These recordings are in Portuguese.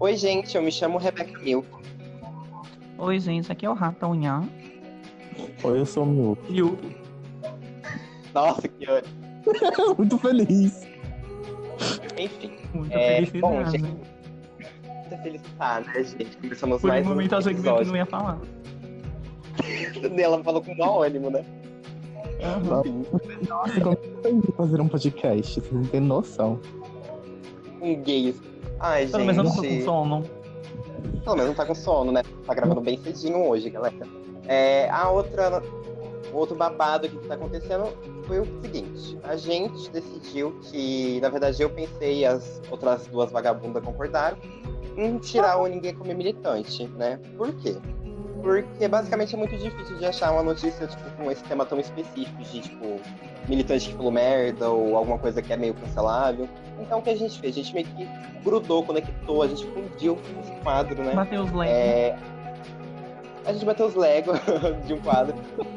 Oi, gente, eu me chamo Rebeca Milk. Oi, gente, aqui é o Ratonhã. Oi, eu sou o Milk. Milk. Nossa, que ódio. Muito feliz. Enfim. Muita É, bom, gente. Muita felicidade, né, gente? Começamos Por mais um momento eu achei que não ia falar. Ela falou com mau ânimo, né? Aham. Nossa, como eu tô indo fazer um podcast, vocês não têm noção. Um gay. Ai, Pelo menos eu não tô com gente. sono. Pelo menos não tá com sono, né? Tá gravando bem cedinho hoje, galera. É, a outra. O outro babado que tá acontecendo foi o seguinte: a gente decidiu que, na verdade, eu pensei e as outras duas vagabundas concordaram em tirar o Ninguém Como Militante, né? Por quê? Porque basicamente é muito difícil de achar uma notícia tipo, com esse tema tão específico de tipo militante que falou merda ou alguma coisa que é meio cancelável. Então o que a gente fez? A gente meio que grudou, conectou, a gente fundiu esse quadro, né? Bateu os. É, a gente bateu os Lego de um quadro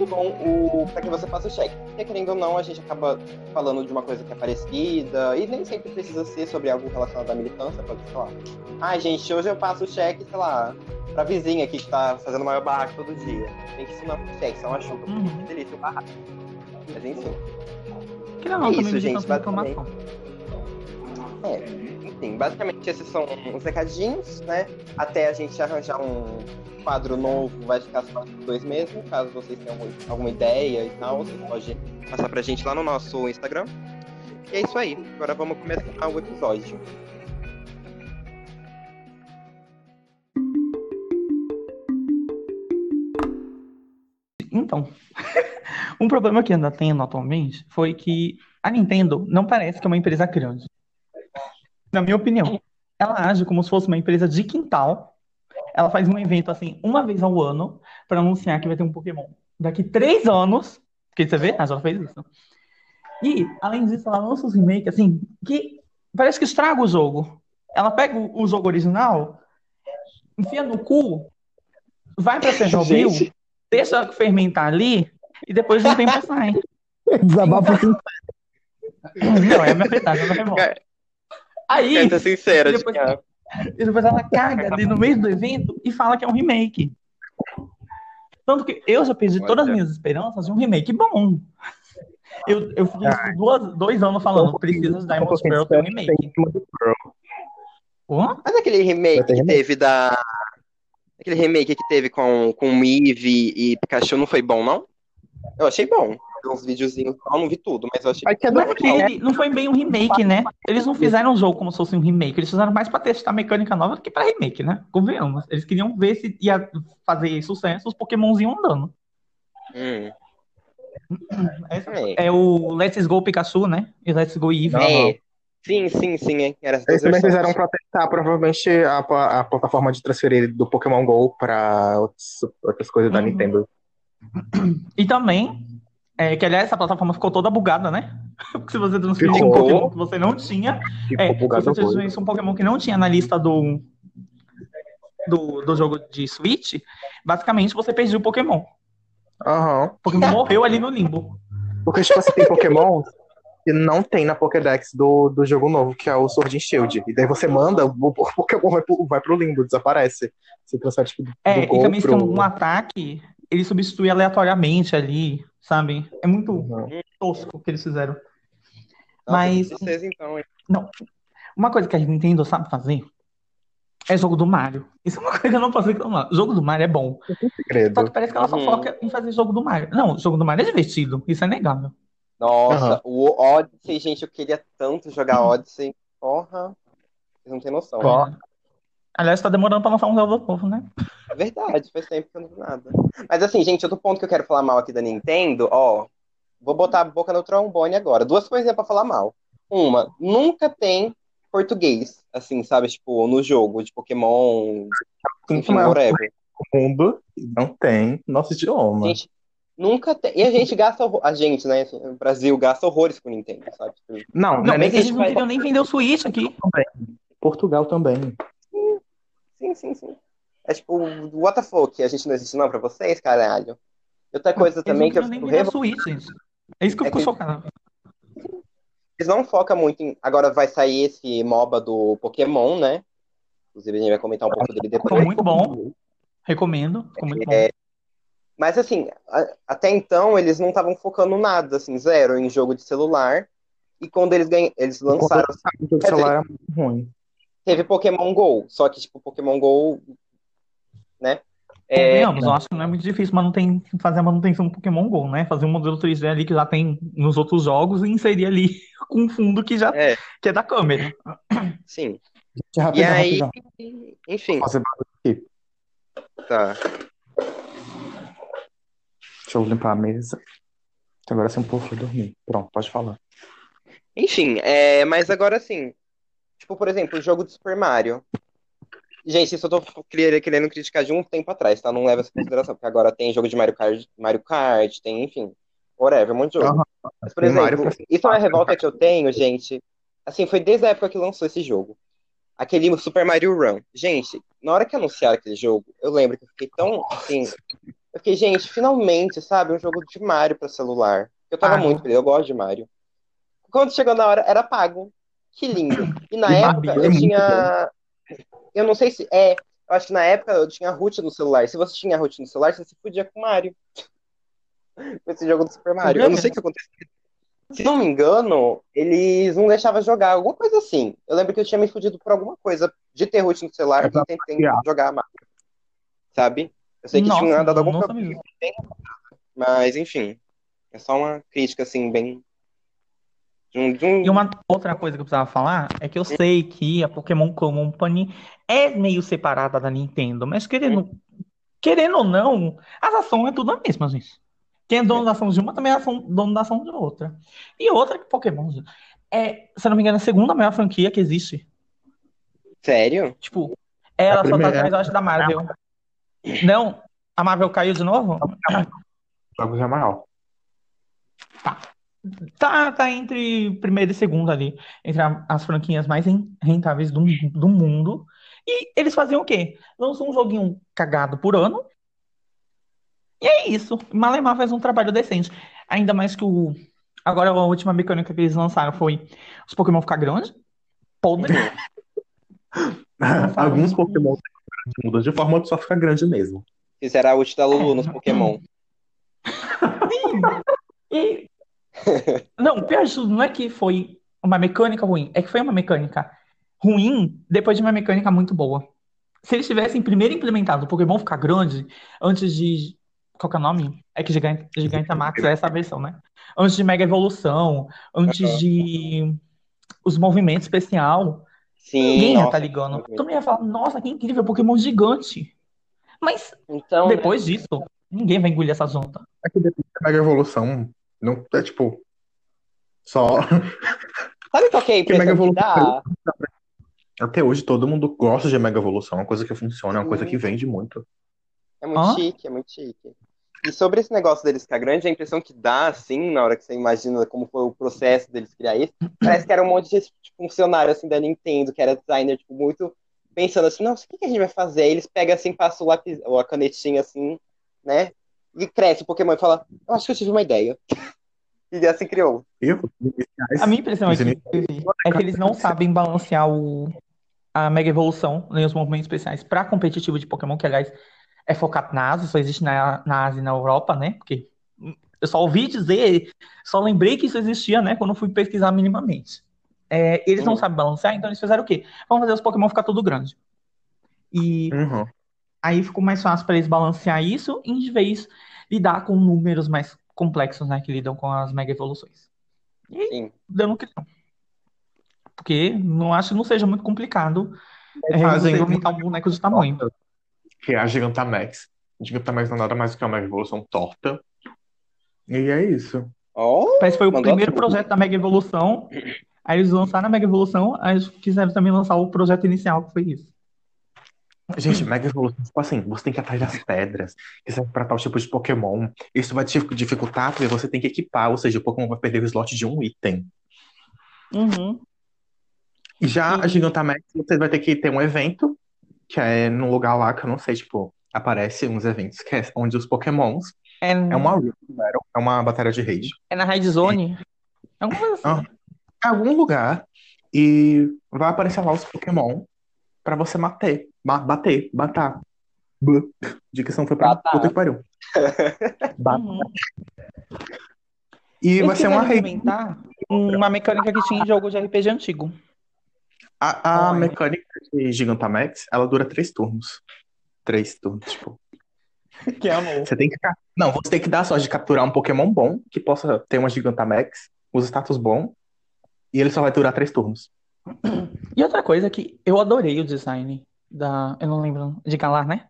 com o para que você faça o check. Porque querendo ou não, a gente acaba falando de uma coisa que é parecida e nem sempre precisa ser sobre algo relacionado à militância, pode lá. Ah, gente, hoje eu passo o cheque, sei lá, pra vizinha aqui que tá fazendo maior barraco todo dia. Tem que ensinar o cheque, são uma chuva. Uhum. Que delícia o barraco. Mas enfim. Que não, é isso, gente, tanta informação. É, enfim, basicamente esses são os recadinhos, né? Até a gente arranjar um quadro novo, vai ficar só dois mesmo. Caso vocês tenham alguma- ideia e tal, vocês podem passar pra gente lá no nosso Instagram. E é isso aí. Agora vamos começar o episódio. Então, um problema que anda tendo atualmente foi que a Nintendo não parece que é uma empresa grande. Na minha opinião, ela age como se fosse uma empresa de quintal. Ela faz um evento assim uma vez ao ano para anunciar que vai ter um Pokémon daqui três anos. Porque você vê, a já fez isso. E, além disso, ela lança os remakes assim, que parece que estraga o jogo. Ela pega o, o jogo original, enfia no cu, vai pra Chernobyl, deixa fermentar ali e depois de um tempo sai. Desabafo assim. Não, é a minha verdade, é a minha revolta. Aí, ser sincera, depois- Thiago. e depois ela caga ali no meio do evento e fala que é um remake. Tanto que eu já perdi todas as minhas esperanças de um remake bom. Eu, eu fiquei tipo, duas, dois anos falando, precisa de Diamond Pearl ter um remake. Hã? Mas aquele remake que remake? teve da. Aquele remake que teve com, com Eevee e Pikachu não foi bom, não? Eu achei bom. Uns videozinhos, eu não vi tudo, mas eu achei Mas que é Mas não foi bem um remake, né? Eles não fizeram o jogo como se fosse um remake. Eles fizeram mais pra testar mecânica nova do que pra remake, né? Convenhamos. Eles queriam ver se ia fazer sucesso os Pokémons iam andando. Hum, Esse é. É o Let's Go Pikachu, né? E Let's Go Eevee. É. Sim, sim, sim. é. Era Eles também fizeram pra testar, provavelmente, a, a plataforma de transferir do Pokémon GO pra outros- outras coisas da Uhum. Nintendo. E também, é, que aliás, essa plataforma ficou toda bugada, né? Porque se você transferir um. Pokémon que você não tinha, Ficou é, bugado se você transferisse um Pokémon que não tinha na lista do, do, do jogo de Switch, basicamente você perdia o Pokémon. Aham. O Pokémon morreu ali no limbo. Porque, tipo assim, tem Pokémon que não tem na Pokédex do, do jogo novo, que é o Sword and Shield. E daí você manda, o, Pokémon vai pro, vai pro limbo, desaparece. Você transfere, tipo, do É, e também se pro... tem um ataque, ele substitui aleatoriamente ali, sabe? É muito Uhum. tosco o que eles fizeram. Nossa, Mas- tristeza, então, hein? Uma coisa que a Nintendo sabe fazer é jogo do Mario. Isso é uma coisa que eu não posso reclamar. O jogo do Mario é bom. Só Segredo. que parece que ela só Uhum. foca em fazer jogo do Mario. Não, o jogo do Mario é divertido. Isso é negável. Nossa, Aham. o Odyssey, gente, eu queria tanto jogar Odyssey. Porra. Vocês não têm noção. Ó. Aliás, tá demorando pra lançar um Zelda novo, né? É verdade, faz tempo que eu não vi nada. Mas assim, gente, outro ponto que eu quero falar mal aqui da Nintendo, ó. Vou botar a boca no trombone agora. Duas coisinhas pra falar mal. Uma, nunca tem português, assim, sabe? Tipo, no jogo de Pokémon, enfim, Mas whatever. o mundo não tem nosso idioma. Gente, nunca tem. E a gente gasta. horror- A gente, né? o Brasil gasta horrores com Nintendo, sabe? Não, não, Não, é nem que eles a gente não vai... queriam nem vender o Switch aqui. Portugal também. Sim, sim, sim. É tipo, what the fuck? A gente não existe não pra vocês, caralho. E outra coisa Eles também não que eu fico vender o revoltado. Switch, gente. É isso que eu É fico que- chocado. Eles não focam muito em. Agora vai sair esse MOBA do Pokémon, né? Inclusive, a gente vai comentar um pouco dele Ficou depois. muito bom. Recomendo. Ficou muito bom. É, Mas assim, a- até então eles não estavam focando nada, assim, zero em jogo de celular. E quando eles ganham, eles lançaram, O jogo de celular é muito ruim. Teve Pokémon Go, só que tipo Pokémon Go, né? É, Convenhamos, eu acho que não é muito difícil manuten- fazer a manutenção do Pokémon GO, né? Fazer um modelo 3D ali que já tem nos outros jogos e inserir ali com um fundo que já é, que é da câmera. sim. E aí, rapidão. enfim, Fazer barulho aqui. tá. Deixa eu limpar a mesa. Agora sim, o povo foi dormir. Pronto, pode falar. Enfim, é, mas agora assim, tipo, por exemplo, o jogo do Super Mario. Gente, isso eu tô querendo, criticar de um tempo atrás, tá? Não leva essa consideração, porque agora tem jogo de Mario Kart, Mario Kart, tem, enfim, whatever, um monte de jogo. Aham. Mas, por Mario exemplo, pra- isso é uma revolta que eu tenho, gente. Assim, foi desde a época que lançou esse jogo. Aquele Super Mario Run. Gente, na hora que anunciaram aquele jogo, eu lembro que eu fiquei tão, assim... Eu fiquei, gente, finalmente, sabe? Um jogo de Mario pra celular. Eu tava Ah, muito feliz, eu gosto de Mario. Quando chegou na hora, era pago. Que lindo. E na época, é eu tinha... Eu não sei se... É, eu acho que na época eu tinha root no celular. Se você tinha root no celular, você se podia com Mario. Com esse jogo do Super Mario. Eu não sei o que aconteceu. Se não me engano, eles não deixavam jogar, alguma coisa assim. Eu lembro que eu tinha me fudido por alguma coisa de ter root no celular É e pra tentei bloquear. jogar Mario. Sabe? Eu sei que Nossa, tinha dado algum problema, mas enfim. É só uma crítica, assim, bem. De um, de um- E uma outra coisa que eu precisava falar é que eu sei que a Pokémon Company é meio separada da Nintendo, mas querendo, querendo ou não, as ações é tudo a mesma, gente. Quem é dono da ação de uma também é ação- dono da ação de outra. E outra que Pokémon, gente, é, se eu não me engano, a segunda maior franquia que existe. Sério? Tipo, ela só tá atrás, eu acho, da Marvel. Não, a Marvel caiu de novo? Jogos é maior. Tá, tá entre primeiro e segundo ali, entre a- as franquias mais ren- rentáveis do, do mundo. E eles faziam o quê? Lançam um joguinho cagado por ano. E é isso. Malemar faz um trabalho decente. Ainda mais que o. Agora a última mecânica que eles lançaram foi os Pokémon ficar grandes. Podre. Alguns Pokémon mudam de forma que só fica grande mesmo. Fizeram a ult da Lulu nos Pokémon. E. Não, pior de tudo não é que foi uma mecânica ruim, é que foi uma mecânica ruim depois de uma mecânica muito boa. Se eles tivessem primeiro implementado o Pokémon ficar grande antes de. Qual que é o nome? É que Gigante, Gigantamax é essa versão, né? Antes de Mega Evolução, antes de os movimentos especial, Sim, ninguém ia nossa, estar ligando. movimento. Todo mundo ia falar, nossa, que incrível, Pokémon gigante. Mas Então, né? depois disso, ninguém vai engolir essa junta. É que depois da Mega Evolução, não é tipo. Só. sabe qual que é a Que Mega Evolução dá? Até hoje todo mundo gosta de Mega Evolução, é uma coisa que funciona, é uma coisa que vende muito. É muito Hã? chique, é muito chique. E sobre esse negócio deles ficar grande, a impressão que dá, assim, na hora que você imagina como foi o processo deles criar isso, parece que era um monte de tipo, funcionário, assim, da Nintendo, que era designer, tipo, muito pensando assim, nossa, o que que a gente vai fazer? Aí eles pegam, assim, passam o lápis, ou a canetinha, assim, né? E cresce o Pokémon e fala, eu acho que eu tive uma ideia. E assim criou. Eu, A minha impressão é que, é que eles não sabem balancear o, a Mega Evolução, nem os movimentos especiais para competitivo de Pokémon, que aliás é focado na Ásia, só existe na, na Ásia e na Europa, né? Porque eu só ouvi dizer, só lembrei que isso existia, né? Quando eu fui pesquisar minimamente. É, eles não Uhum. sabem balancear, então eles fizeram o quê? Vamos fazer os Pokémon ficar tudo grande. E Uhum. Aí ficou mais fácil para eles balancear isso, em vez de lidar com números mais complexos, né? Que lidam com as Mega Evoluções. Sim. deu no que deu. Porque não acho que não seja muito complicado é, um- aumentar um boneco de tamanho. Que é a Gigantamax. Gigantamax não é nada mais do que uma Mega Evolução torta. E é isso. Ó, Parece que foi o primeiro projeto da Mega Evolução. Aí eles lançaram a Mega Evolução, aí eles quiseram também lançar o projeto inicial, que foi isso. Gente, Mega Evolução, tipo assim, você tem que ir atrás das pedras, que serve pra tal tipo de Pokémon. Isso vai te dificultar porque você tem que equipar, ou seja, o Pokémon vai perder o slot de um item. Uhum. Já a Gigantamax, você vai ter que ter um evento, que é num lugar lá que eu não sei, tipo, aparece uns eventos que é onde os Pokémons. É, É uma Battle, é uma batalha de rage. é na Red Zone. Alguma coisa assim. Algum lugar. E vai aparecer lá os Pokémon. pra você bater. Ba- bater, batar. B. Dicção foi pra Batar. puta que pariu. Ba- Uhum. E vai ser uma implementar uma mecânica que tinha em jogo de RPG antigo. A, a mecânica de Gigantamax, ela dura três turnos. Três turnos, tipo. Que amor. Você tem que. Não, você tem que dar a sorte de capturar um Pokémon bom, que possa ter uma Gigantamax, os status bom, e ele só vai durar três turnos. E outra coisa que eu adorei o design da. Eu não lembro. De Galar, né?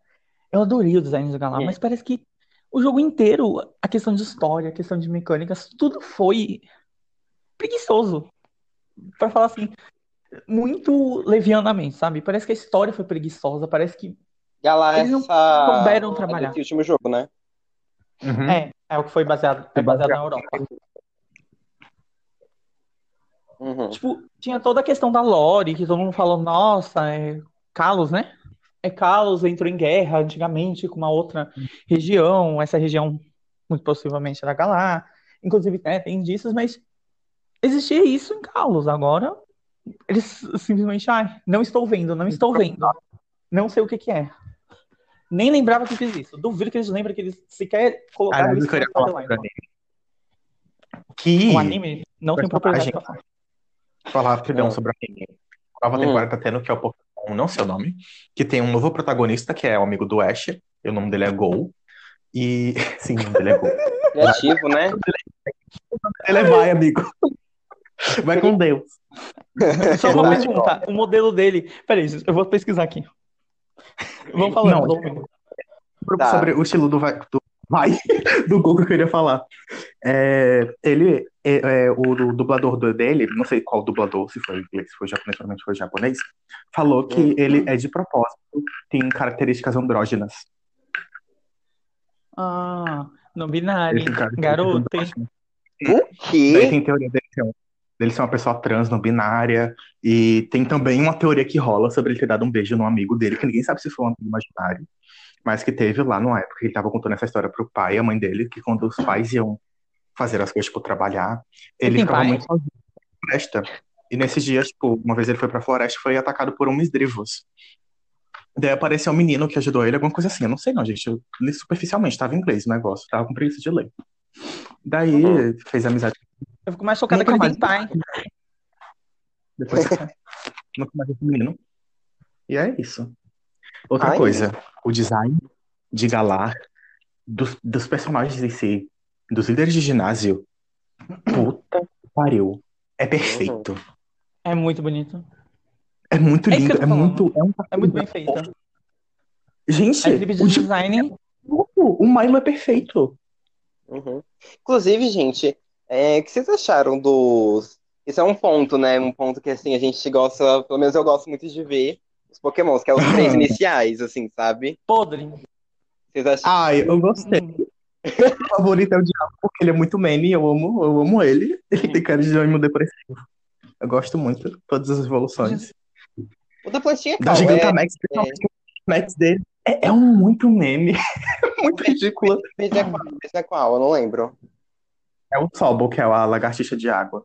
Eu adorei o design de Galar, É. mas parece que o jogo inteiro, a questão de história, a questão de mecânicas, tudo foi preguiçoso. Pra falar assim, muito levianamente, sabe? Parece que a história foi preguiçosa, parece que. Galar Eles não essa. souberam é trabalhar. desse último jogo, né? Uhum. É, é o que foi baseado, é baseado na Europa. Uhum. Tipo, tinha toda a questão da lore, que todo mundo falou, nossa, é Kalos, né? É Kalos entrou em guerra antigamente com uma outra região, essa região muito possivelmente era Galar. Inclusive, né, tem indícios, mas existia isso em Kalos. Agora, eles simplesmente, ai, não estou vendo, não estou vendo. Não sei o que que é. Nem lembrava que fiz isso. Duvido que eles lembrem que eles sequer colocaram eu isso queria falar. Que. O anime não tem propriedade pra falar. falar rapidão Hum. sobre o anime. A nova Hum. temporada tá tendo, que é o Pokémon, não sei o nome, que tem um novo protagonista, que é o amigo do Ash, e o nome dele é Gol. E. Sim, o nome dele é Gol. Criativo, né? Ele é vai, amigo. Vai com Deus. Só uma pergunta, o modelo dele. Peraí, eu vou pesquisar aqui. Vamos falando. Não. Tá. Sobre o estilo do vai, do, vai, do Gol que eu queria falar. É, ele, é, é, o, do- dublador do- dele, não sei qual dublador, se foi inglês, se foi japonês, provavelmente foi japonês, falou que Hum. ele é de propósito, tem características andrógenas. Ah, no binário. Ele Garoto. O Daí quê? tem teoria dele ser, um- dele ser uma pessoa trans, não binária. E tem também uma teoria que rola sobre ele ter dado um beijo num amigo dele, que ninguém sabe se foi um amigo imaginário, mas que teve lá numa época que ele tava contando essa história pro pai e a mãe dele, que quando os pais iam fazer as coisas, tipo, trabalhar, ele ficava pai? muito sozinho na floresta. E nesses dias, tipo, uma vez ele foi pra floresta e foi atacado por um esdrivos. Daí apareceu um menino que ajudou ele, alguma coisa assim. Eu não sei não, gente. Eu li superficialmente, tava em inglês o negócio, tava com preguiça de ler. Daí Uhum. fez amizade Eu fico mais chocada que ele tem pai. Depois nunca mais esse menino. E é isso. Outra Ai. coisa, o design de Galar, dos, dos personagens em si, dos líderes de ginásio, puta que pariu. É perfeito. É muito bonito. É muito É lindo. É falando. muito. É, um É muito bem feito. Gente, de o, de- design. o Milo é perfeito. Uhum. Inclusive, gente, é, o que vocês acharam dos. Isso é um ponto, né? Um ponto que assim a gente gosta, pelo menos eu gosto muito de ver os Pokémons, que é os três iniciais, assim, sabe? Podre. Vocês acham? Ai, eu gostei. Hum. O favorito é o Diabo, porque ele é muito meme, eu amo, eu amo ele. Ele tem cara de ânimo depressivo. Eu gosto muito de todas as evoluções. O da plantinha Da qual? É, Gigantamax, principalmente o Max dele, é, é um muito meme. muito ridículo. esse é qual? Esse é qual? Eu não lembro. É o Sobol, que é a lagartixa de água.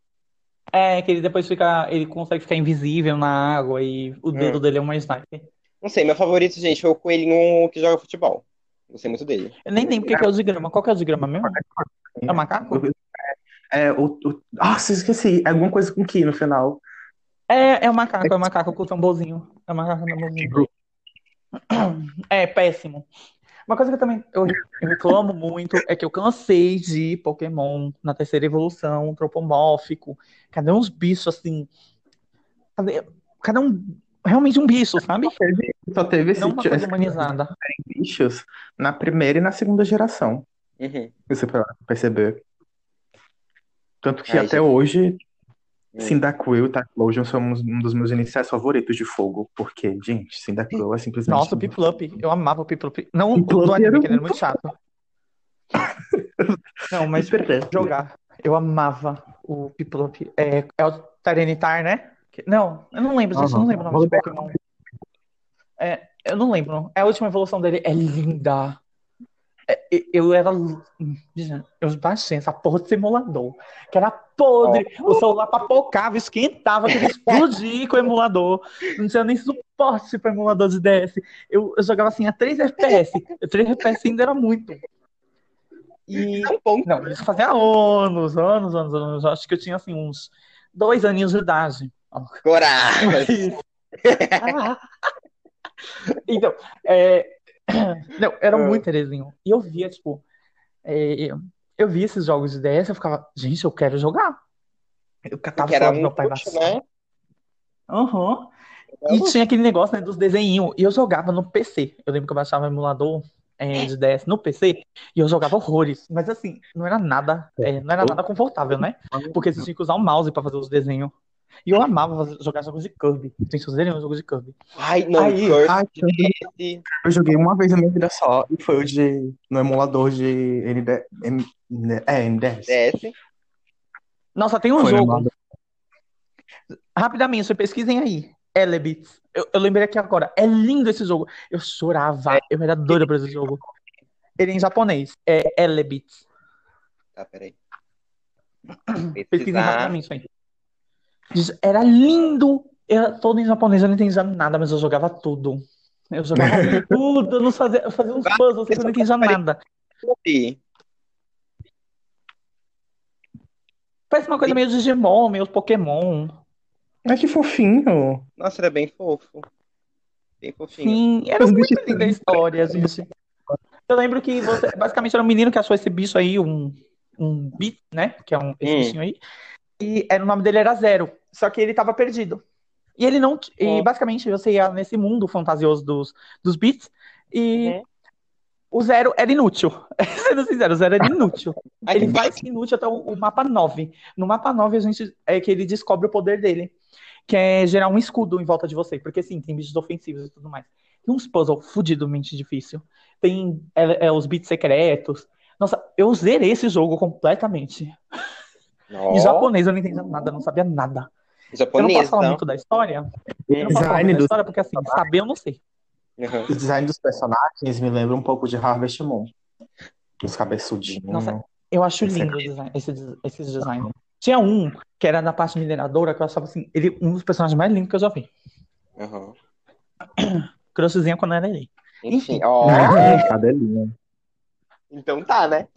É, que ele depois fica. Ele consegue ficar invisível na água e o dedo Hum. dele é uma sniper. Não sei, meu favorito, gente, foi o coelhinho que joga futebol. Gostei muito dele. Eu nem lembro o que que é o de grama. Qual que é o de grama mesmo? É o macaco? É, o, o... Nossa, esqueci. É alguma coisa com que no final. É, é o macaco, é o macaco com o tamborzinho. É o macaco com o tamborzinho. É péssimo. Uma coisa que eu também eu, reclamo muito é que eu cansei de Pokémon na terceira evolução, antropomórfico. Cadê uns bichos assim? Cadê, cadê um. Realmente um bicho, sabe? Só teve esse, Não uma coisa humanizada. bichos na primeira e na segunda geração. Uhum. Você pra perceber. Tanto que Ai, até gente. hoje. Cyndaquil e Typhlosion são um dos meus iniciais favoritos de fogo. Porque, gente, Cyndaquil é simplesmente. Nossa, o Piplup. Eu amava o Piplup. Não o Piplup do anime, era que ele era muito chato. Não, mas jogar. Eu amava o Piplup. É, é o Tyranitar, né? Não, eu não lembro, gente. Eu não lembro o nome de Pokémon. É, eu não lembro. É a última evolução dele. É linda. É, eu era. Eu baixei essa porra de simulador, que era podre. O celular papocava, esquentava, queria explodir com o emulador. Não tinha nem suporte para emulador de DS. Eu, eu jogava assim a 3 FPS. 3 FPS ainda era muito. E. É. Não, isso fazia anos, anos, anos, anos. Acho que eu tinha assim uns dois aninhos de idade. Coragem. Ah. Então, é, não, era Ah. muito interessantinho. E eu via, tipo, é, eu via esses jogos de DS, eu ficava, gente, eu quero jogar. Eu catava o celular do meu pai na luxo, sala. né? Aham. E tinha aquele negócio, né, dos desenhinhos. E eu jogava no PC. Eu lembro que eu baixava um emulador é, de DS no PC e eu jogava horrores. Mas assim, não era nada, é, não era nada confortável, né? Porque você tinha que usar o mouse pra fazer os desenhos. E eu amava jogar jogos de Kirby. Gente, vocês viram jogos de Kirby? Ai, não, Aí, Kirby, Ai, esse. eu joguei uma vez na minha vida só e foi o de no emulador de ND, M, é, NDS. DS. Nossa, tem um Foi jogo. Rapidamente, pesquisem aí. Elebits. Eu, eu lembrei aqui agora. É lindo esse jogo. Eu chorava. Eu era doida por esse jogo. Ele é em japonês. É Elebits. Tá, peraí. Pesquisem rapidamente isso aí. Diz- Era lindo. Era todo em japonês. Eu não entendia nada, mas eu jogava tudo. Eu jogava tudo. Eu não fazia, eu fazia uns puzzles eu não entendia nada. Parece uma coisa meio Digimon, meio Pokémon. Ai, que fofinho. Nossa, era bem fofo. Bem fofinho. Sim, era Os muito linda a história, gente. Eu lembro que você, basicamente era um menino que achou esse bicho aí, um, um bit, né? Que é um, esse Hum. bichinho aí. E era, o nome dele era Zero. Só que ele tava perdido. E ele não. E Ó. basicamente você ia nesse mundo fantasioso dos, dos bits. E Uhum. o Zero era inútil. Sendo sincero, o Zero era inútil. Ele vai ser inútil até o, o mapa 9. No mapa 9, a gente é que ele descobre o poder dele, que é gerar um escudo em volta de você. Porque sim, tem bichos ofensivos e tudo mais. Tem uns puzzles fudidamente difícil. Tem é, é, os bits secretos. Nossa, eu zerei esse jogo completamente. Em Ó, japonês eu não entendia nada, não sabia nada. Eu não posso falar muito da história. Eu não posso falar Design muito da dos, história porque assim, saber eu não sei. Uhum. o design dos personagens me lembra um pouco de Harvest Moon. Os cabeçudinhos. Nossa, Eu acho Esse lindo design, esse, des- esses designs. Tinha um que era da parte mineradora que eu achava assim, ele, um dos personagens mais lindos que eu já vi. Uhum. Crushzinha quando era ele. Enfim, ó. Cadelinha. Então tá, né?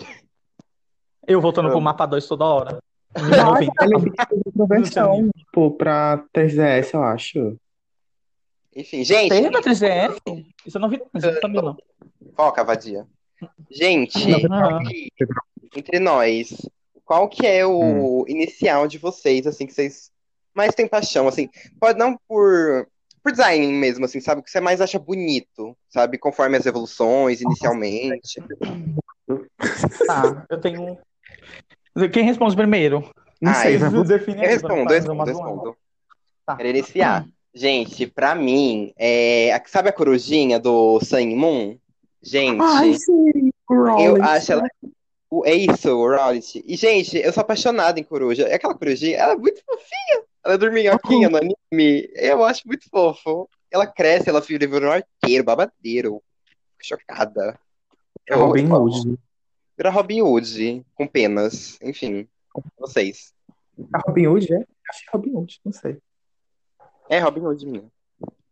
Eu voltando pro Amo. mapa 2 toda hora. Nossa, Não, ele fez outra versão, pô, pra 3DS, eu acho. Enfim, gente, Teve pra 3DS? Isso eu não vi, isso eu não sabia, não. foca, vadia. Gente, Não. aqui, entre nós, qual que é o Hum. inicial de vocês, assim, que vocês mais têm paixão, assim? Pode não por, por design mesmo, assim, sabe? O que você mais acha bonito, sabe? Conforme as evoluções, inicialmente. Tá, eu tenho. Quem responde primeiro? Não Ah, sei, isso vai você. Define Eu respondo, eu respondo, eu respondo. Tá. Quero iniciar. Gente, pra mim, é... sabe a corujinha do Sun Moon? Gente, Ai, sim, eu acho ela. o- É isso, o Rowlet. E, gente, eu sou apaixonado em coruja. É Aquela corujinha, ela é muito fofinha. Ela é dorminhoquinha no anime. Eu acho muito fofo. Ela cresce, ela vira um arqueiro, babadeiro. Chocada. É Robin Hood. Vira Robin Hood, com penas. Enfim, vocês. É Robin Hood, é? Acho que é Robin Hood, não sei. É Robin Hood, minha.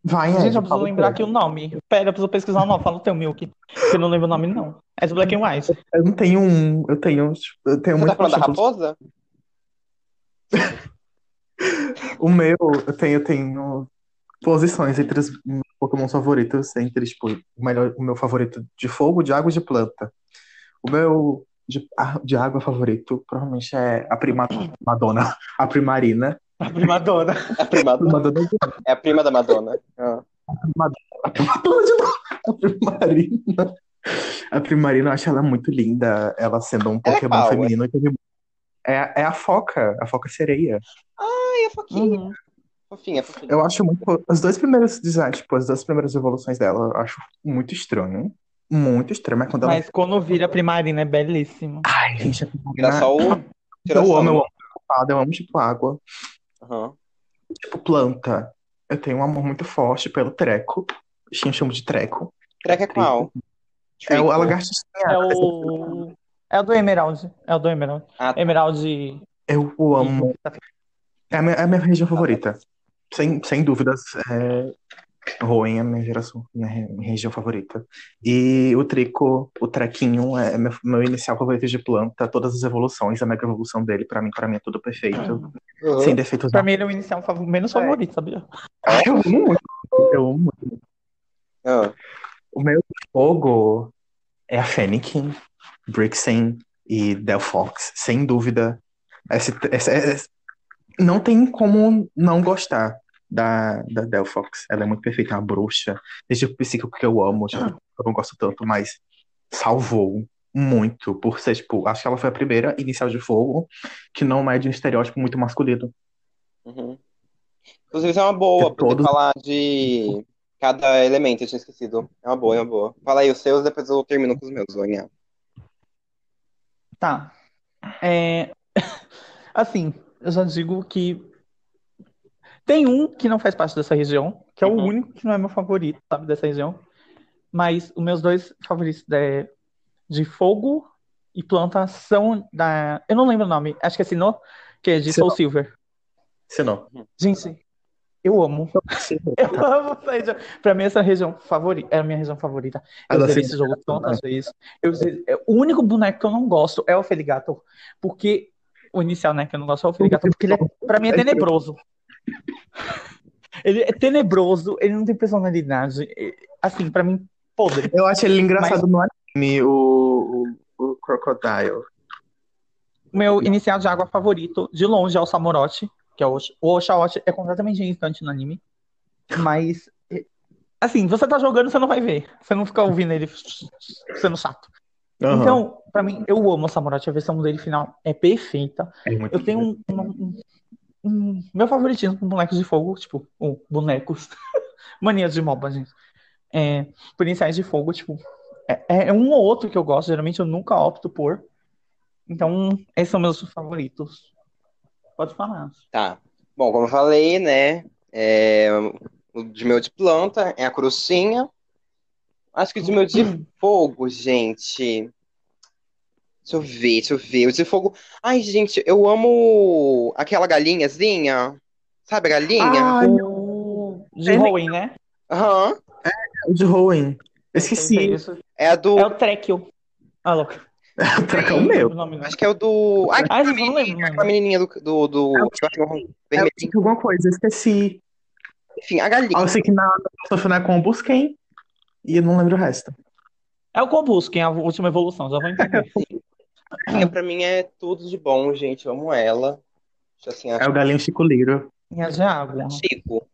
Vai, Gente, Ed, eu preciso lembrar aqui o nome. Pera, eu preciso pesquisar o nome. Fala o teu Milk. Que eu não lembro o nome, não. É do Black and White. Eu não tenho um. Eu tenho. Eu tenho Você muito tá falando da raposa? O meu, eu tenho, eu tenho posições entre os meus Pokémon favoritos, entre, tipo, o melhor, o meu favorito de fogo, de água e de planta. O meu de, de água favorito provavelmente é a prima Madonna, a Primarina. A primadona. A prima, Madonna de é a prima da Madonna. Ah. A de novo. A Primarina. A Primarina, eu acho ela muito linda, ela sendo um é Pokémon qual? feminino. que me- É, é a foca, a foca sereia. Ai, a foquinha. Uhum. Fofinha, fofinha. Eu acho muito. Os dois primeiros designs, tipo, as duas primeiras evoluções dela, eu acho muito estranho. Muito estranho, mas quando ela. Mas quando vira primarina é belíssimo. Ai, gente, a Dá Primarina. só o. Eu tiração. amo, eu amo espada, eu amo, tipo, água. Aham. Tipo, planta. Eu tenho um amor muito forte pelo treco. Eu chamo de treco. Treca é qual? É o a lagartixinha. É o. É o do Emerald. É o do Emerald. Ah, tá. Emerald. Eu o amo. É a minha, é a minha região favorita. Sem, sem dúvidas, é... Roen é a minha, geração, minha, re- minha região favorita. E o Trico, o Trequinho, é meu, meu inicial favorito de planta. Todas as evoluções, a mega evolução dele, pra mim, pra mim é tudo perfeito. Uhum. Sem defeitos. Pra mim, ele é o inicial fav- menos É. favorito, sabia? Eu amo muito. Eu amo muito. Ah, O meu fogo é a Fennekin, Brixen e Delphox, sem dúvida. Esse, esse- esse- não tem como não gostar da, da Delphox. Ela é muito perfeita, é uma bruxa. Desde o psíquico que eu amo, já, eu não gosto tanto, mas salvou muito por ser, tipo, acho que ela foi a primeira inicial de fogo que não é de um estereótipo muito masculino. uhum. Inclusive, isso é uma boa, Que poder todos- falar de cada elemento, eu tinha esquecido. É uma boa, é uma boa. Fala aí os seus, depois eu termino com os meus, Zoinha. Tá. É... Assim, eu já digo que tem um que não faz parte dessa região, que é o Uhum. único que não é meu favorito, sabe, dessa região. Mas os meus dois favoritos de, de fogo e planta são da. Eu não lembro o nome, acho que é Sinnoh, que é de Sinnoh. Soul Silver. Não. Gente, eu amo. Eu amo essa região. Pra mim, essa região favorita. É a minha região favorita. Eu zerei se- esse jogo tantas vezes. Eu é, O único boneco que eu não gosto é o Feligator. Porque. O inicial, né? Que eu não gosto é o Feligator. Porque ele é, pra mim é tenebroso. Ele é tenebroso, ele não tem personalidade. Assim, pra mim, podre. Eu acho ele engraçado no anime, o, o, o Crocodile. Meu inicial de água favorito, de longe, é o Samorote, que é o, o Oshawott é completamente irritante no anime. Mas, assim, você tá jogando, você não vai ver. Você não fica ouvindo ele sendo chato. Aham. Então, pra mim, eu amo o Samorote, a versão dele final é perfeita. É Eu tenho um, um- um- meu favoritismo com bonecos de fogo, tipo, um, bonecos. Mania de MOBA, gente. É, por iniciais de fogo, tipo, é, é um ou outro que eu gosto, geralmente eu nunca opto por. Então, esses são meus favoritos. Pode falar. Tá. Bom, como eu falei, né? é, o de meu de planta é a crucinha. Acho que o de meu de fogo, gente. Deixa eu ver, deixa eu ver. O de fogo. Ai, gente, eu amo aquela galinhazinha. Sabe a galinha? Ah, O de Hoenn, né? Aham. o de Rowan. Esqueci. É a do. É o Trekio. Ah, louco. Track é o meu. não. Acho que é o do. Ai, Ah, eu não lembro, aquela mano. menininha do. do, do... É o-. É, alguma coisa, esqueci. Enfim, a galinha. Ah, eu sei que na Sofia com o Busquem e eu não lembro o resto. É o Combusken, a última evolução, já vou entender. galinha pra mim é tudo de bom, gente. Eu amo ela. Assim, É o galinho Chico Liro. Minha de água. Chico.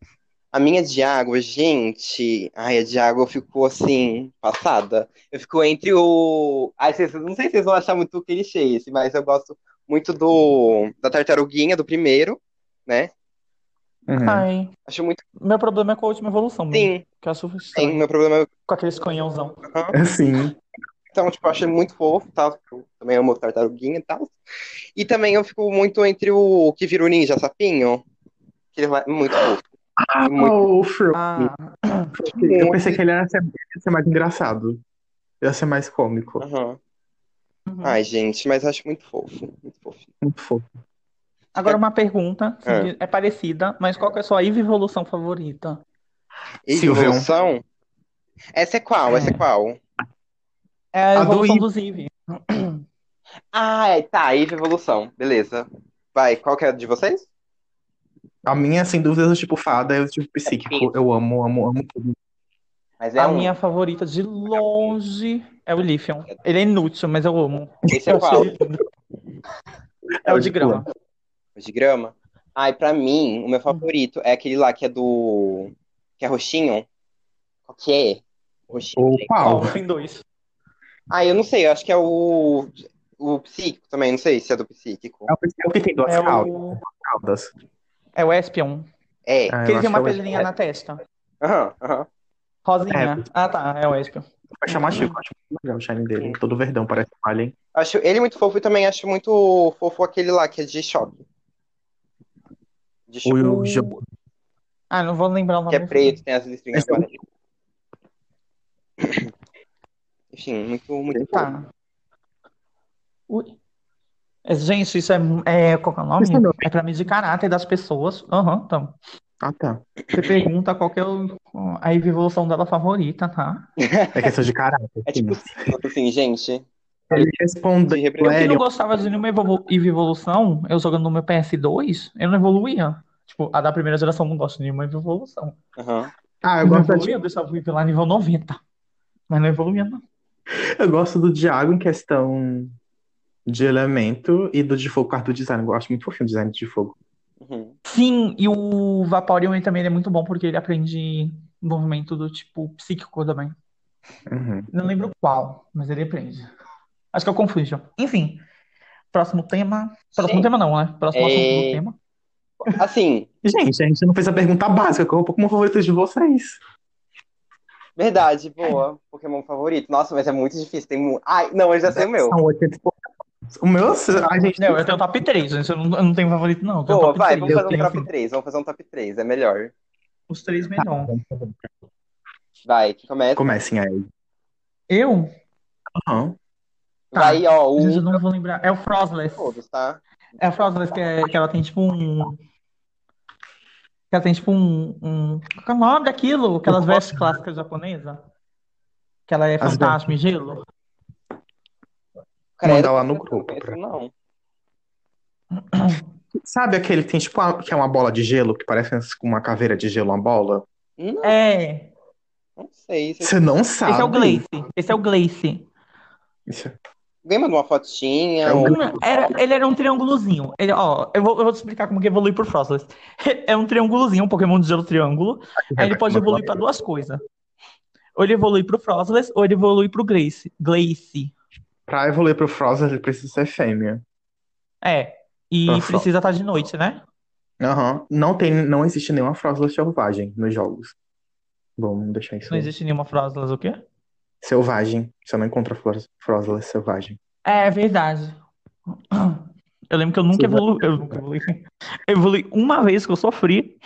A minha de água, gente. Ai, a de água ficou assim, passada. Eu fico entre o. Ai, vocês, não sei se vocês vão achar muito clichê esse, mas eu gosto muito do da tartaruguinha do primeiro, né? Uhum. Ai, Acho muito. meu problema é com a última evolução, mesmo, Sim, que eu acho sim. Meu problema é. com aqueles canhãozão. Assim. Então, tipo, eu achei muito fofo, tal. Eu também amo tartaruguinha e tal. E também eu fico muito entre o que vira o ninja sapinho. Que ele é muito fofo. Ah, Muito. o Fro. Ah, Eu pensei que ele ia ser, ia ser mais engraçado. Ia ser mais cômico. Aham. uhum. Ai, gente, mas eu acho muito fofo. Muito fofo. Muito fofo. Agora uma pergunta, É. é parecida, mas qual que é a sua Eve evolução favorita? Silvio. evolução? Essa é qual? Essa é É. qual? É a A do evolução Eve. dos Eve. Ah, é, tá, Eve Evolução. Beleza. Vai, qual que é a de vocês? A minha, sem dúvidas, é tipo fada, é o tipo psíquico. Eu amo, amo, amo tudo. Mas é A um. minha favorita de longe é o Lithium. Ele é inútil, mas eu amo. Esse é qual? lindo. É o de grama. O de grama? Ai, pra mim, o meu favorito é aquele lá que é do. Que é roxinho. Qual que é? Roxinho. O qual? Tem dois. Ah, eu não sei, eu acho que é o. O psíquico também, não sei se é do psíquico. É o é o que tem duas É caudas. é o Espion. É. Ah, Que ele tem uma que é pelinha na testa. Aham, aham. Rosinha. Ah, tá. É o Espion. Vai chamar Chico, acho muito legal o shine dele. Todo verdão, parece um alien. Acho ele muito fofo e também acho muito fofo aquele lá que é de choque. De choque. O Ah, não vou lembrar o nome. Que é preto, tem as listrinhas é o- amarelas. Enfim, muito, muito. Tá. Ui. É, Gente, isso é, é. Qual é o nome? É. É pra medir caráter das pessoas. Aham, então. Ah, tá. Você pergunta qual que é o- a evolução dela favorita, tá? É questão de caráter. É tipo signos, assim, gente. Ele respondeu, de representação. Eu que não gostava de nenhuma evolu- evolução, eu jogando no meu PS2, eu não evoluía. Tipo, a da primeira geração não gosta de nenhuma evolução. Aham. ah, eu Eu gosto, evoluía, eu deixava o ir lá nível 90. Mas não evoluía, não. Eu gosto do Diago em questão de elemento e do de fogo, quarto do design. Eu gosto muito fofinho o design de fogo. Uhum. Sim, e o Vaporeon também ele é muito bom porque ele aprende movimento do tipo psíquico também. Uhum. Não lembro qual, mas ele aprende. Acho que é o Confusion. Enfim, próximo tema. Próximo Sim. tema não, né? Próximo assunto do É, tema. Assim, Gente, a gente não fez a pergunta básica. Qual é o Pokémon favorito de vocês? Verdade, boa. Pokémon favorito. Nossa, mas é muito difícil. Tem mu... Ai, não, eu já sei o meu. São 80 O meu, a gente. Não, eu tenho top 3, gente. Eu não, eu não tenho favorito, não. Boa, top vai, 3. vamos fazer um top assim, 3. Vamos fazer um top 3, é melhor. os três melhor. Vai, que começa. Comecem aí. Eu? Aham. Tá. Vai, ó, o eu não vou lembrar. É o Frostless. todos, tá? É a Frostless que, é, que ela tem tipo um. Que ela tem tipo um. um... Qual é o nome daquilo? Aquelas vestes clássicas japonesas? Que ela é As fantasma e gelo? Credo, Mandar lá no grupo. pra- Não. Sabe aquele que tem tipo uma- que é uma bola de gelo, que parece uma caveira de gelo, uma bola? Não, É. não sei. Se... Você não sabe. Esse é o Glace. Esse é o Glace. Isso. Alguém mandou uma fotinha? É um ou- Era, ele era um triângulozinho. Ele, ó, eu vou, eu vou te explicar como que evolui por Frostless. É um triângulozinho, um Pokémon de gelo triângulo. Aí ele pode evoluir para duas coisas. Ou ele evolui pro Frostless, ou ele evolui pro Glace. Glace. Pra evoluir pro Frozen, ele precisa ser fêmea. É. E Pra precisa estar de noite, né? Aham. Não tem, não existe nenhuma Frozen selvagem nos jogos. Vamos deixar isso Não existe nenhuma Frostless o quê? Selvagem. Você não encontra Fro- Frozen selvagem. É verdade. Eu lembro que eu nunca evolui. Eu nunca evolui. Eu evolui uma vez que eu sofri.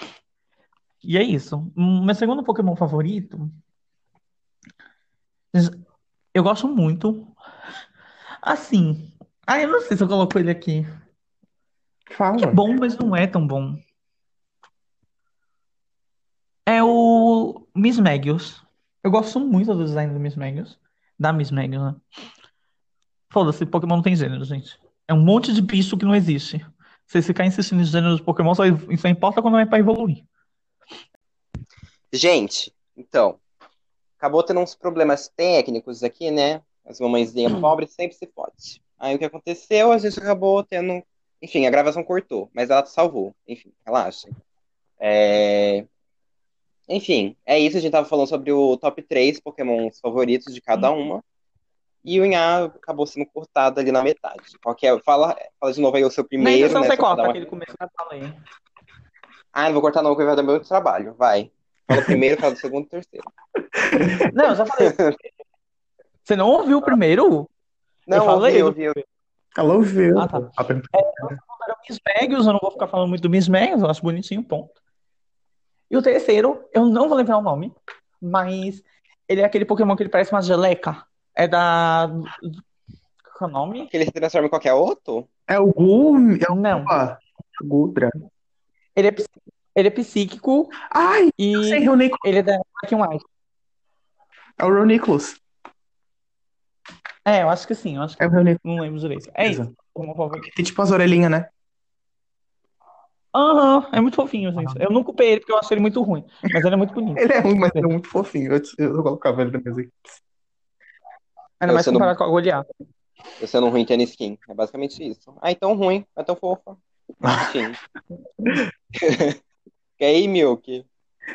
E é isso. Hum, Meu segundo Pokémon favorito. Eu gosto muito. Assim. Ah, eu não sei se eu coloco ele aqui. Fala. Que é bom, mas não é tão bom. É o Miss Magius. Eu gosto muito do design do Miss Magius. Da Miss Magius, né? Foda-se, Pokémon não tem gênero, gente. É um monte de bicho que não existe. Se você ficar insistindo em gênero de Pokémon, só, só importa quando é pra evoluir. Gente, então, acabou tendo uns problemas técnicos aqui, né? As mamãezinhas pobres sempre se fode. Aí o que aconteceu? A gente acabou tendo. Enfim, a gravação cortou, mas ela salvou. Enfim, relaxa. É... Enfim, é isso. A gente tava falando sobre o top 3 Pokémons favoritos de cada uma. E o Inhá acabou sendo cortado ali na metade. Qualquer... Fala, fala de novo aí o seu primeiro, edição né? você corta uma- aquele começo que eu falei. Ah, não vou cortar não, porque vai dar meu trabalho. Vai. Fala o primeiro, fala do segundo e terceiro. Não, eu já falei. Você não ouviu o primeiro? Não, falei, ouvi, ouvi, ouvi. Ela ouviu. Ah, tá. O Magius, eu não vou ficar falando muito do Miss Magius, eu acho bonitinho, ponto. E o terceiro, eu não vou lembrar o nome, mas ele é aquele Pokémon que ele parece uma geleca. É da. Qual é o nome? Que ele se transforma em qualquer outro? É o Gu. É o Não. Gudra. Ele é, ele é psíquico Ai, e eu sei, ele é da Black and White. É o Reuniclus. É, eu acho que sim, eu acho que É o Reuniclus. não lembro direito. É isso. Tem tipo as orelhinhas, né? Aham, é muito fofinho, gente. Eu não culpei ele porque eu achei ele muito ruim, mas ele é muito bonito. Ele é ruim, mas ele é muito fofinho. Eu, eu colocava ele na minha equipe. Ainda mais Você não- com a Goliath. Eu sendo ruim em tênis skin. É basicamente isso. Ah, então ruim, é tão fofa. Enfim. e aí, Milk?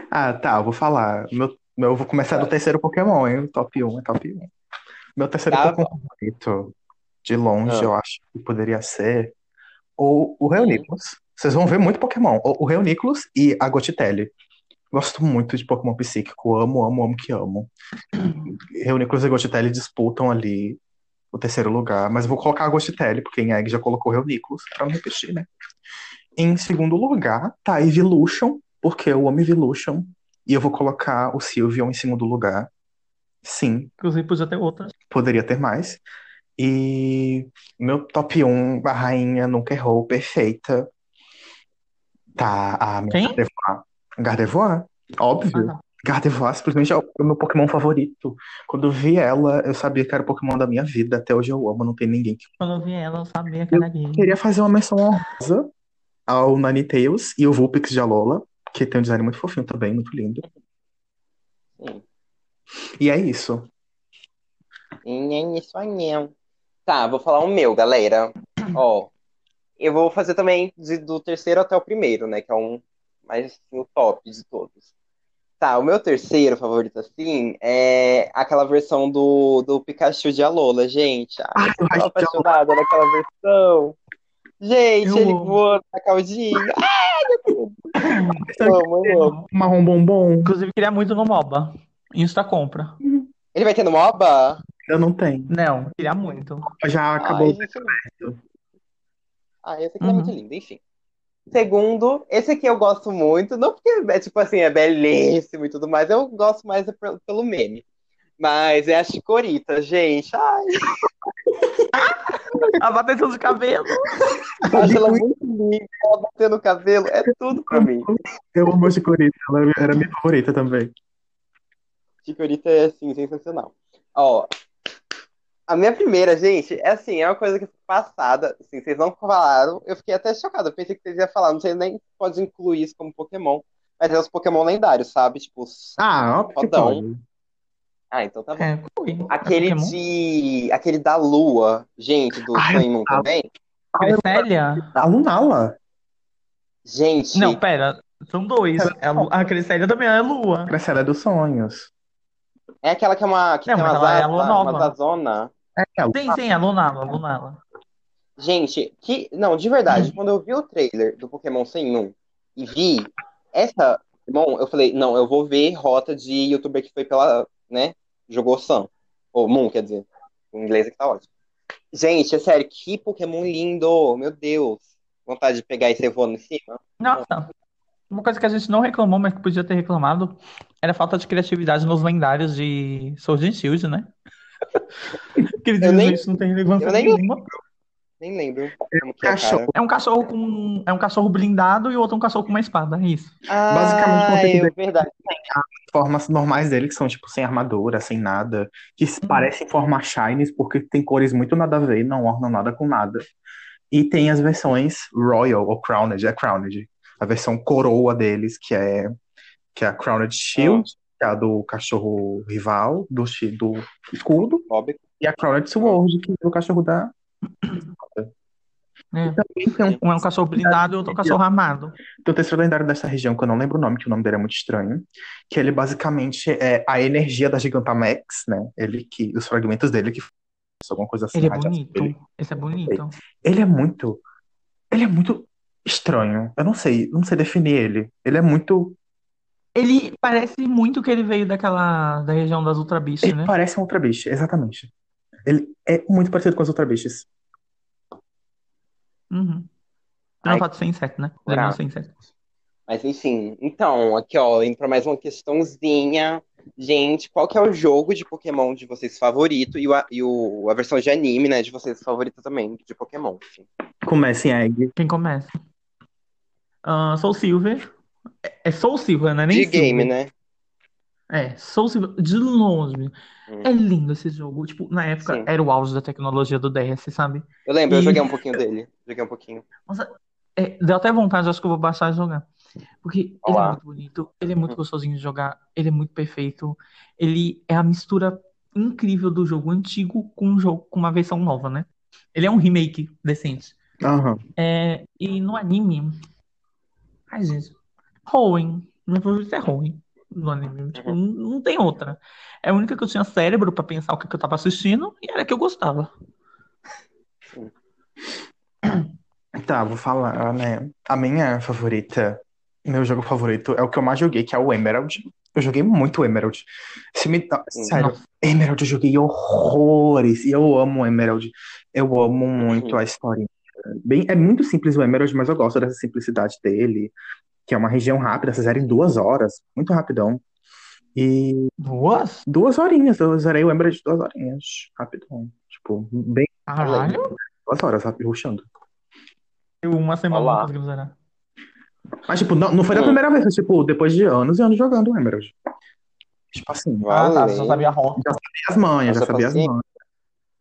Ah, tá, eu vou falar. Meu, meu- eu vou começar do terceiro Pokémon, hein? Top 1 é top 1. Meu terceiro Tá Pokémon favorito, de longe, Ah. eu acho que poderia ser o, o Reuniclus. Vocês vão ver muito Pokémon. O, o Reuniclus e a Gothitelle. Gosto muito de Pokémon psíquico. Amo, amo, amo que amo. Reuniclus e Gothitelle disputam ali o terceiro lugar. Mas vou colocar a Gothitelle, porque em Egg já colocou o Reuniclus, pra não repetir, né? Em segundo lugar, tá Evolution, porque eu amo Evolution. E eu vou colocar o Sylveon em segundo lugar. Sim, Inclusive, podia ter outras. poderia ter mais. E meu top 1, a rainha nunca errou, perfeita. Tá, a minha Quem? Gardevoir. Gardevoir, óbvio. Ah, tá. Gardevoir simplesmente é o é meu Pokémon favorito. Quando eu vi ela, eu sabia que era o Pokémon da minha vida. Até hoje eu amo, não tem ninguém que. Quando eu vi ela, eu sabia que era gay. Queria fazer uma menção honrosa ao Ninetales e o Vulpix de Alola, que tem um design muito fofinho também, muito lindo. Sim. E é isso. Nhen, Isso aí. Tá, vou falar o meu, galera. Ó, eu vou fazer também de- do terceiro até o primeiro, né? Que é um mais assim, o top de todos. Tá, o meu terceiro favorito, assim, é aquela versão do, do Pikachu de Alola, gente. Ai, Ai, eu tô apaixonada naquela versão. Gente, Eu ele amo. voando na caldinha. Ai, meu Deus. Amo, eu amo. Marrom bombom. Inclusive, queria muito no MOBA. Insta compra. Ele vai ter no MOBA? Eu não tenho. Não, queria muito. Já acabou. Ai, gente. Ah, esse aqui é muito Uhum. lindo, enfim. Segundo, esse aqui eu gosto muito, não porque é tipo assim, é belíssimo e tudo mais, eu gosto mais é pelo, meme. Mas é a Chicorita, gente. Ai, A bateção de cabelo. eu acho ela muito linda, ela batendo o cabelo, é tudo pra mim. Eu amo a Chikorita, ela era minha favorita também. Chicorita é assim, sensacional. Ó, a minha primeira, gente, é assim, é uma coisa que passada, assim, vocês não falaram, eu fiquei até chocada, eu pensei que vocês iam falar, não sei nem se pode incluir isso como Pokémon, mas é os Pokémon lendários, sabe? Tipo, os- Ah, óbvio que Fodão. pode. ah, então tá bom. É, foi. Aquele Pokémon? de. Aquele da Lua, gente, do Sun também. Cressélia? A Lunala. Gente, Não, pera. São dois. É a, a Cressélia também é lua. Crescela é dos sonhos. é aquela que é uma. Que Não, tem mas umas ela é a Lua nova. asona. É, Sim, sim, a Lunala, a Lunala. Gente, que. Não, de verdade, quando eu vi o trailer do Pokémon e Moon e vi essa Pokémon, eu falei, não, eu vou ver rota de youtuber que foi pela. né? Jogou Sun. Ou Moon, quer dizer. O inglês aqui tá ótimo. Gente, é sério, que Pokémon lindo! Meu Deus. Vontade de pegar e sair voando em cima. Nossa, uma coisa que a gente não reclamou, mas que podia ter reclamado, era a falta de criatividade nos lendários de Sword and Shield, né? Eu nem- bichos não tem relevância nem nenhuma. Nem lembro como que é, cara. É um cachorro com. É um cachorro blindado e o outro um cachorro com uma espada, é isso. Basicamente, o Ah, conceito é verdade. formas normais dele, que são tipo sem armadura, sem nada, que s- parecem formar shinies porque tem cores muito nada a ver e não ornam nada com nada. E tem as versões Royal ou Crowned, é Crowned. A versão coroa deles, que é, que é a Crowned Shield, que é a do cachorro rival, do, do escudo, e a Crowned Sword, que é o cachorro da. É. Também um, Um é um cachorro blindado e outro é um cachorro armado. tem o terceiro lendário dessa região, que eu não lembro o nome, que o nome dele é muito estranho, que ele basicamente é a energia da Gigantamax, né? Ele que, os fragmentos dele que alguma coisa assim. Ele é bonito. dele. Esse é bonito. Ele é muito, ele é muito estranho. Eu não sei, não sei definir ele. Ele é muito, Ele parece muito que ele veio daquela. da região das Ultra Beasts, ele né? parece um Ultra Beast, exatamente. Ele é muito parecido com as Ultra Beasts. Uhum. Ai, Não pode ser inseto, né? Bravo. ser inseto. Mas enfim, então, aqui ó, indo pra mais uma questãozinha. Gente, qual que é o jogo de Pokémon de vocês favorito e, o, a- e o- a versão de anime, né, de vocês favorita também, de Pokémon, enfim. Começa em Egg. Quem começa? Ah, Soul Silver. É- Soul Silver, não é nem De game, Silver. né? É, Soul Silver, de longe. Hum. É lindo esse jogo. Tipo, na época Sim. era o auge da tecnologia do DS, sabe? Eu lembro, eu E- joguei um pouquinho dele. Joguei um pouquinho. Nossa, é, deu até vontade, acho que eu vou baixar e jogar. Porque ele é Olá. muito bonito, ele é muito gostosinho de jogar, ele é muito perfeito. Ele é a mistura incrível do jogo antigo com um jogo com uma versão nova, né? Ele é um remake decente. Aham. É, e no anime. Ai, gente. Hoenn. Meu favorito é Hoenn. No anime. Tipo, não, não tem outra. É a única que eu tinha cérebro pra pensar o que, que eu tava assistindo e era a que eu gostava. Tá, vou falar, né? A minha favorita, meu jogo favorito é o que eu mais joguei, que é o Emerald. Eu joguei muito Emerald. Se me... Sério, Nossa. Emerald eu joguei horrores. E eu amo Emerald. Eu amo muito Uhum. a história. Bem, é muito simples o Emerald, mas eu gosto dessa simplicidade dele. Que é uma região rápida, você zera em duas horas. Muito rapidão. E Duas? duas horinhas, eu zerei o Emerald de duas horinhas. Rapidão. Tipo, bem Caralho. duas horas, sabe? Ruxando. Eu uma semana Olá. não conseguimos zerar. Mas, tipo, não, não foi da Hum. primeira vez, mas, tipo, depois de anos e anos jogando o Emerald. Tipo assim, Ah, tá. Só sabia a rota. já sabia as manhas, já sabia as paciência. manhas.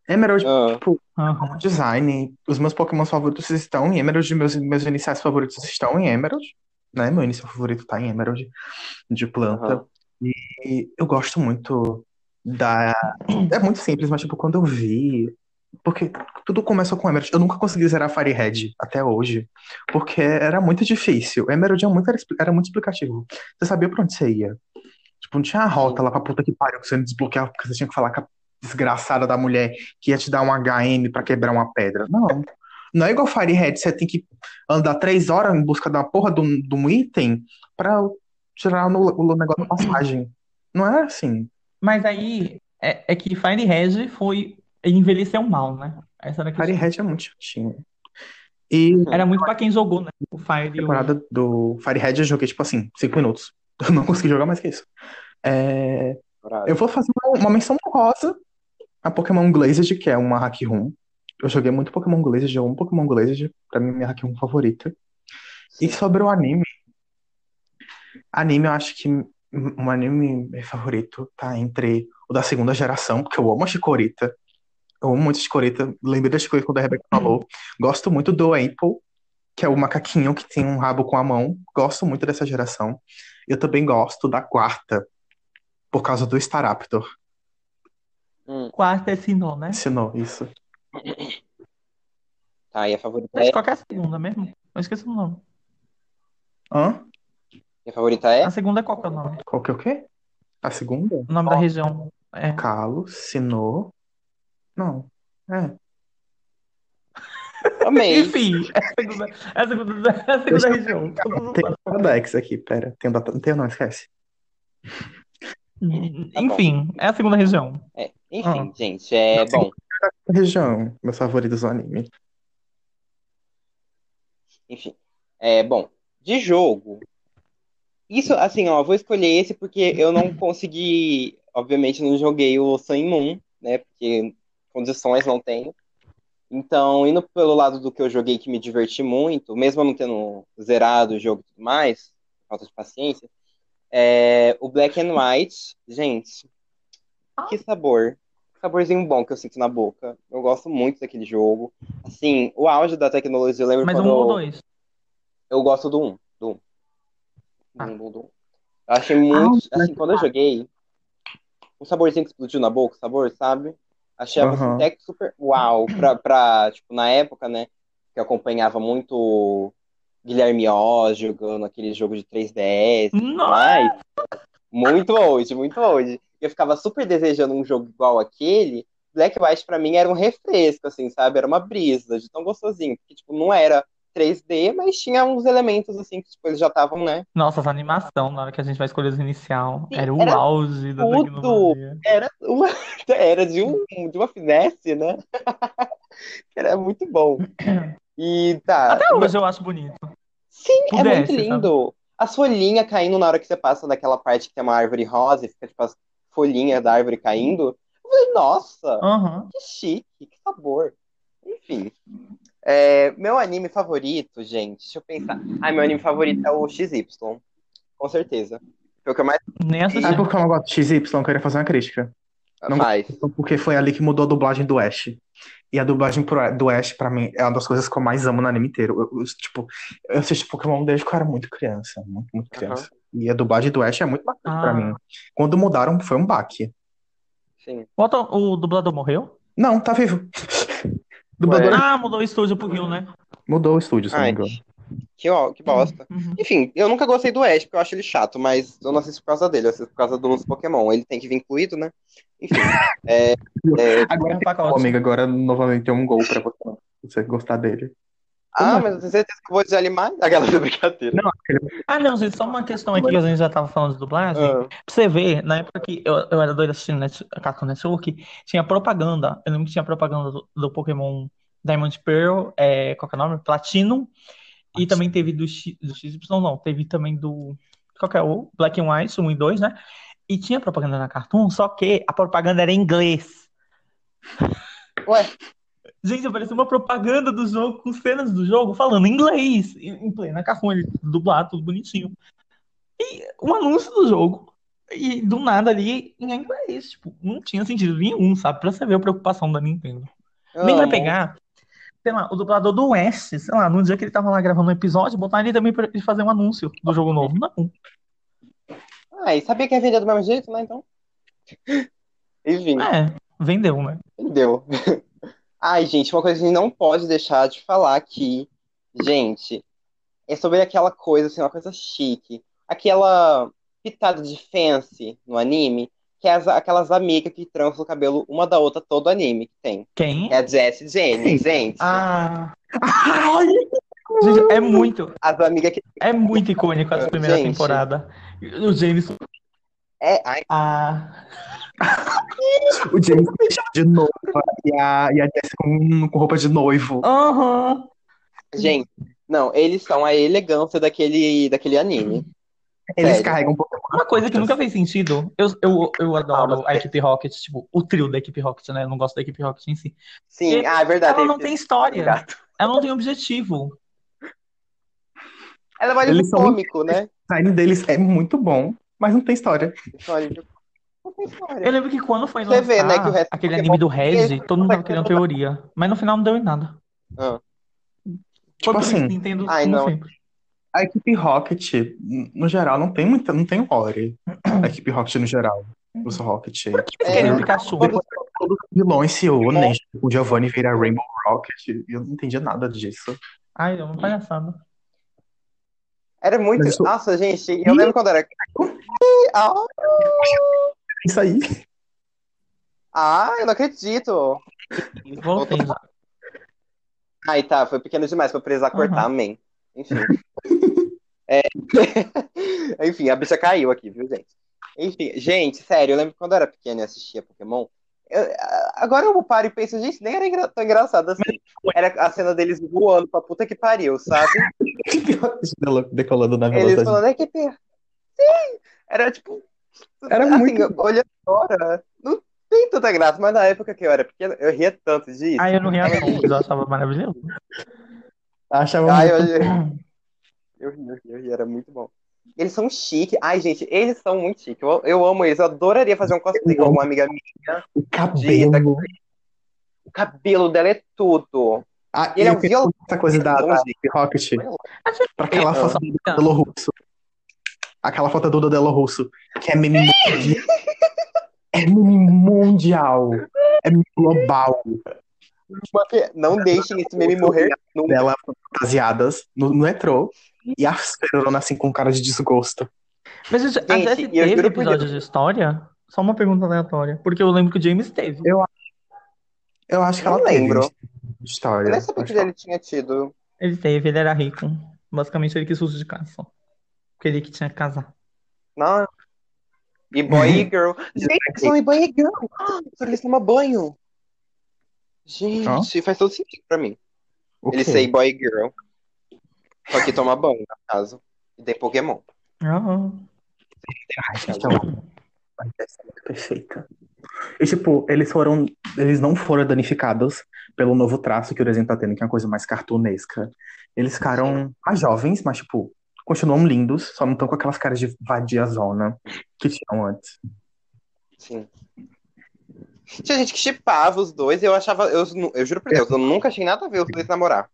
Emerald, Ah, tipo, Aham. design, os meus Pokémon favoritos estão em Emerald, meus, meus iniciais favoritos estão em Emerald, né? Meu inicial favorito tá em Emerald, de planta. Aham. E eu gosto muito da. É muito simples, mas, tipo, quando eu vi. Porque tudo começou com Emerald. Eu nunca consegui zerar Firehead até hoje, porque era muito difícil. Emerald era muito, era muito explicativo. Você sabia pra onde você ia. Tipo, não tinha a rota lá pra puta que pariu que você não desbloqueava porque você tinha que falar com a desgraçada da mulher que ia te dar um HM pra quebrar uma pedra. Não. Não é igual Firehead, você tem que andar três horas em busca da porra de um, de um item pra tirar no, o negócio da passagem. Não é assim. Mas aí é, é que Fire Red foi. Envelheceu mal, né? Essa a. Firehead é muito chatinho. E Era muito pra quem jogou, né? O Fire o. temporada do Firehead eu joguei, tipo assim, cinco minutos. Eu não consegui jogar mais que isso. É. Eu vou fazer uma, uma menção honrosa a Pokémon Glazed, que é uma hack room. Eu joguei muito Pokémon Glazed, um Pokémon Glazed, pra mim é minha hack room favorita. E sobre o anime, anime eu acho que um anime favorito tá entre o da segunda geração, porque eu amo a Chikorita. Eu amo muito a Chikorita. Lembrei da Chikorita quando a Rebeca falou. Gosto muito do Apple, que é o macaquinho que tem um rabo com a mão. Gosto muito dessa geração. Eu também gosto da quarta, por causa do Staraptor. Hum, Quarta é Sinnoh, né? Ensinou isso. Tá, e a favorita Mas é? qual que é a segunda mesmo? Eu esqueci o nome. Hã? E a favorita é? A segunda é qual que é o nome? Qual que é o quê? A segunda? O nome da região. É. Calo, Sinô. Não. É. Amei. Enfim, é a segunda, é a segunda, é a segunda região. Tem o Dex aqui, pera. Tem o data... Tem, não, esquece. Enfim, é a segunda região. É, enfim, Ah. gente, é bom. Região, meus favoritos do anime. Enfim, é bom. De jogo, isso, assim, ó, eu vou escolher esse porque eu não consegui, obviamente, não joguei o Sun Moon, né? Porque condições não tenho. Então, indo pelo lado do que eu joguei que me diverti muito, mesmo eu não tendo zerado o jogo e tudo mais, falta de paciência, é o Black and White, gente, que sabor. Saborzinho bom que eu sinto na boca. Eu gosto muito daquele jogo. Assim, o auge da tecnologia, eu lembro Mas quando um ou dois? eu gosto do 1. Do 1. Ah. Do 1, do 1. Eu achei muito. Ah, assim, quando eu joguei, um saborzinho que explodiu na boca, o sabor, sabe? Achei a Aham. Tech super uau. Pra, pra, tipo, na época, né? Que eu acompanhava muito Guilherme Oz jogando aquele jogo de 3DS. Nossa! Mas, muito hoje, muito hoje. Eu ficava super desejando um jogo igual aquele. Black White pra mim era um refresco, assim, sabe? Era uma brisa de tão gostosinho. Porque, tipo, não era 3D, mas tinha uns elementos, assim, que tipo, eles já estavam, né? Nossa, essa animação, na hora que a gente vai escolher os inicial, Sim, era o era auge da tudo. Era uma, era de, um, de uma finesse, né? Era muito bom. E tá. Até hoje eu acho bonito. Sim, é Pudesse, muito lindo. As folhinhas caindo na hora que você passa daquela parte que tem uma árvore rosa e fica, tipo, as folhinhas da árvore caindo. Eu falei, nossa, Aham. que chique, que sabor. Enfim. É, meu anime favorito, gente, deixa eu pensar. Ah, meu anime favorito é o XY. Com certeza. Foi o que eu mais Nem assisti. Sabe por que eu não gosto de XY? Eu queria fazer uma crítica. Não faz. Porque foi ali que mudou a dublagem do Ash. E a dublagem pro- do Ash, pra mim, é uma das coisas que eu mais amo no anime inteiro. Eu, eu, tipo, eu assisti Pokémon desde que eu era muito criança. Muito, muito criança. E a dublagem do Ash é muito bacana pra Ah. mim. Quando mudaram, foi um baque. Sim. O, dublador morreu? Não, tá vivo. Dublador Ah, mudou o estúdio pro Rio, né? mudou o estúdio, se não me engano. que, ó, que bosta. Uhum. Enfim, eu nunca gostei do Ash, porque eu acho ele chato, mas eu não assisto por causa dele, eu assisto por causa dos Pokémon. Ele tem que vir incluído, né? Enfim. é, é, Agora é um Ô, pacote. amiga, agora novamente tem um gol pra você, você gostar dele. Ah, mas eu tenho certeza que eu vou desanimar. Aquela brincadeira. Não, Ah, não, gente, só uma questão aqui que a gente já tava falando de dublagem. Ah, Pra você ver, na época que eu, eu era doido assistindo Net, Cartoon Network, tinha propaganda. Eu lembro que tinha propaganda do, do Pokémon Diamond Pearl, é, qual que é o nome? Platinum. E também teve do, X, do XY, não, teve também do. Qual que é o? Black and White, 1 e 2, né? E tinha propaganda na Cartoon, só que a propaganda era em inglês. Ué, Gente, apareceu uma propaganda do jogo com cenas do jogo falando inglês, em plena Cartoon, ele dublado, tudo bonitinho. E um anúncio do jogo. E do nada ali em inglês, tipo, não tinha sentido nenhum, sabe? Pra você ver a preocupação da Nintendo. Nem vai pegar, sei lá, o dublador do West, sei lá, no dia que ele tava lá gravando um episódio, botar ele também pra ele fazer um anúncio do jogo novo. Não. Ah, e sabia que ia vender do mesmo jeito, né? Então. Enfim, É, vendeu, né? entendeu? Ai, gente, uma coisa que a gente não pode deixar de falar aqui, gente, é sobre aquela coisa, assim, uma coisa chique. Aquela pitada de fancy no anime, que é as- aquelas amigas que trançam o cabelo uma da outra todo anime que tem. Quem? É a Jess e Jenny, gente. Ah, Ai, gente, é muito, As amigas que. é muito icônico essa primeira Gente. temporada. O James. É, ai, Ah, o James vestido de noiva e a, e a Jess com, com roupa de noivo. aham. gente, não, eles são a elegância daquele, daquele anime. Eles Sério. carregam um pouco. Uma coisa que nunca fez sentido. Eu, eu, eu adoro Ah, a equipe Rocket, tipo, o trio da equipe Rocket, né? Eu não gosto da equipe Rocket em si. Sim, E ah, é verdade. Ela não esse- tem história. Gato. Ela não tem objetivo. Ela é mais são- cômico, né? O design deles é muito bom, mas não tem história. História de- Não tem história. Eu lembro que quando foi Você vê, lançar né, o resto aquele anime do Red, mesmo, todo mundo tava criando ter- teoria. Mas no final não deu em nada. Ah. Tipo assim, Nintendo, ai, não. sempre. a equipe Rocket, no geral, não tem muita, não tem lore. A equipe Rocket no geral. Os Rocket. Por que É, Pikachu? quando- Todos os vilões se unem. O Giovanni vira Rainbow Rocket. E eu não entendi nada disso. Ai, é uma palhaçada. Era muito. Isso- Nossa, gente, eu lembro quando era. Isso aí. ah, eu não acredito. Voltei. Ai, tá, foi pequeno demais pra precisar cortar, amém. Enfim. É, Enfim, a bicha caiu aqui, viu, gente? Enfim, gente, sério, eu lembro quando eu era pequeno e assistia Pokémon. eu- agora eu paro e penso, gente, nem era engra- tão engraçado assim. Era a cena deles voando pra puta que pariu, sabe? Decolando na Eles velocidade. falando, é que per... Sim! Era tipo. Era assim, muito- Olhando agora, não tem tanta graça, mas na época que eu era pequeno, eu ria tanto disso. Ai, eu não ria não, mas eu achava maravilhoso. Achava Ai, muito. eu, eu ri, eu ri, eu ri, era muito bom. Eles são chiques. Ai, gente, eles são muito chiques. Eu, eu amo eles. Eu adoraria fazer um cosplay com alguma amiga minha. O cabelo. O cabelo dela é tudo. Ah, E ele é um eu violão. essa coisa da, da Bonzinho. Equipe Rocket. Pra aquela Ah. foto do Dodelo Russo. Aquela foto do Dodelo Russo. Que é meme mundial. É meme mundial. É meme global. Não deixem esse meme morrer. Dela fantasiadas no, no metrô. E a Ferorona assim com cara de desgosto. Mas gente, a Gente, Jessie eu teve episódio de história? Só uma pergunta aleatória. Porque eu lembro que o James teve. Eu acho que Não ela teve lembro. história. Eu nem sabia que ele tinha tido. Ele teve, ele era rico. Basicamente ele quis uso de casa só. Ele que tinha que casar. Não. E boy e girl. Gente, eles são e boy e girl. Só que eles tomam banho. Gente, faz todo sentido pra mim. O Eles são boy e girl. Só que toma banho, no caso. E tem Pokémon. Ah, Ai, gente, é muito perfeita. E, tipo, eles foram. Eles não foram danificados pelo novo traço que o desenho tá tendo, que é uma coisa mais cartunesca. Eles ficaram mais jovens, mas, tipo, continuam lindos, só não estão com aquelas caras de vadia zona que tinham antes. Sim. Tinha gente que chipava os dois e eu achava. Eu, eu juro por Deus, eu nunca achei nada a ver os dois namorar.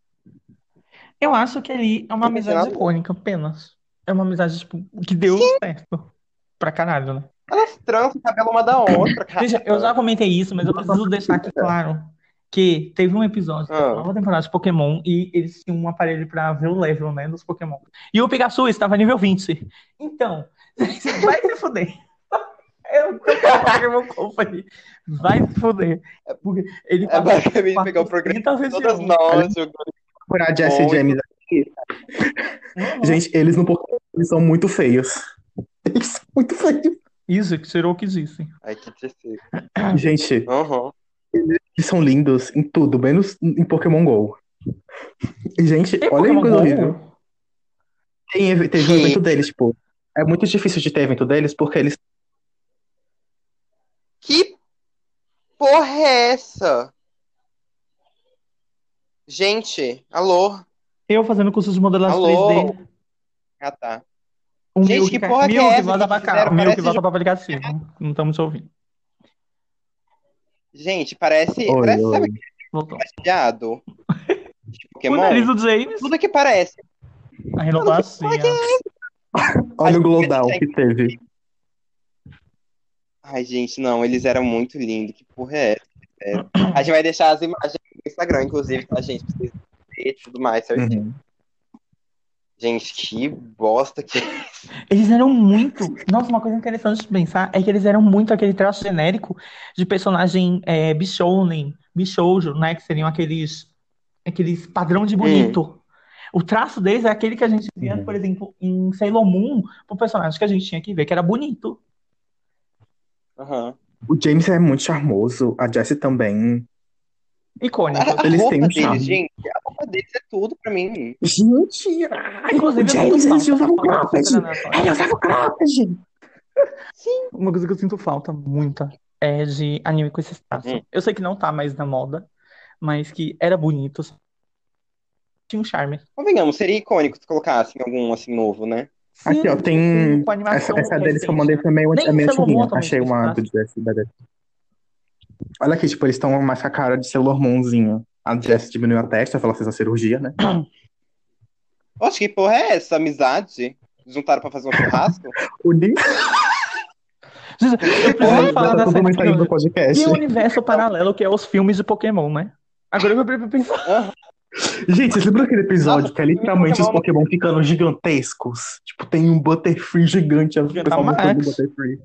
Eu acho que ali é uma Não amizade icônica, apenas. É uma amizade, tipo, que deu certo. Pra caralho, né? Elas trançam o cabelo uma da outra, cara. Veja, eu já comentei isso, mas eu preciso deixar aqui claro que teve um episódio da Ah. nova temporada de Pokémon e eles tinham um aparelho pra ver o level, né, dos Pokémon. E o Pikachu estava nível 20. Então, vai se fuder. Eu tô Pokémon Company. Vai se fuder. Porque ele É basicamente pegar o programa 400 todas nós a Jesse. James aqui. Gente, eles no Pokémon eles são muito feios. Eles são muito feios. Isso, que tirou o que disse. Ai, que tristeza. Gente, Uhum. Eles são lindos em tudo, menos em Pokémon GO. Gente, Tem olha que Pokémon coisa Go? horrível. Tem, teve um Que- evento deles, tipo. É muito difícil de ter evento deles porque eles Que porra é essa? Gente, alô? Eu fazendo curso de modelação Alô? 3D. Ah, tá. O Gente, Milk, que porra que é essa volta que pra cá. fizeram? O Milk Parece volta jo- para o aplicativo. Não estamos ouvindo. Gente, parece. Oi, parece oi. sabe Voltou. viado? De O Pokémon? nariz do James. Tudo que parece. A renovação. Olha o Global que- teve. Ai, gente, não, eles eram muito lindos. Que porra é essa? Sério. A gente vai deixar as imagens no Instagram, inclusive, tá, gente? Pra vocês verem e tudo mais, certinho. Uhum. Gente, que bosta que. Eles eram muito. Nossa, uma coisa interessante de pensar é que eles eram muito aquele traço genérico de personagem é, bishounen, bishoujo, né? Que seriam aqueles, aqueles padrão de bonito. O traço deles é aquele que a gente via, Uhum. por exemplo, em Sailor Moon, pro personagem que a gente tinha que ver, que era bonito. Aham. O James é muito charmoso, a Jessie também. Icônico. Eles têm um deles, gente, a deles é tudo pra mim. Gente, ai, Inclusive, o eu James eles usavam Falta cropped. Ele usava cropped. Uma coisa que eu sinto falta muita é de anime com esse traço. Hum. Eu sei que não tá mais na moda, mas que era bonito. Tinha um charme. Convenhamos, seria icônico se colocassem algum assim novo, né? Aqui, ó, Sim, tem. sim, Essa, animação essa deles que eu mandei foi meio, Nem é meio antiguinha. também Achei uma do da. Olha aqui, tipo, eles estão mais com a cara de Sailor Moonzinho. A Jessie diminuiu a testa, ela fez a cirurgia, né? Oxe, que porra é essa? Amizade? Juntaram pra fazer um churrasco? O Gente, Eu preciso falar da série do podcast. tem um universo paralelo que é os filmes de Pokémon, né? Agora eu vou pensar. Gente, vocês lembram aquele episódio Nossa, que é literalmente os Pokémon- ficando gigantescos? Tipo, tem um Butterfree gigante, o pessoal mostrando o Butterfree.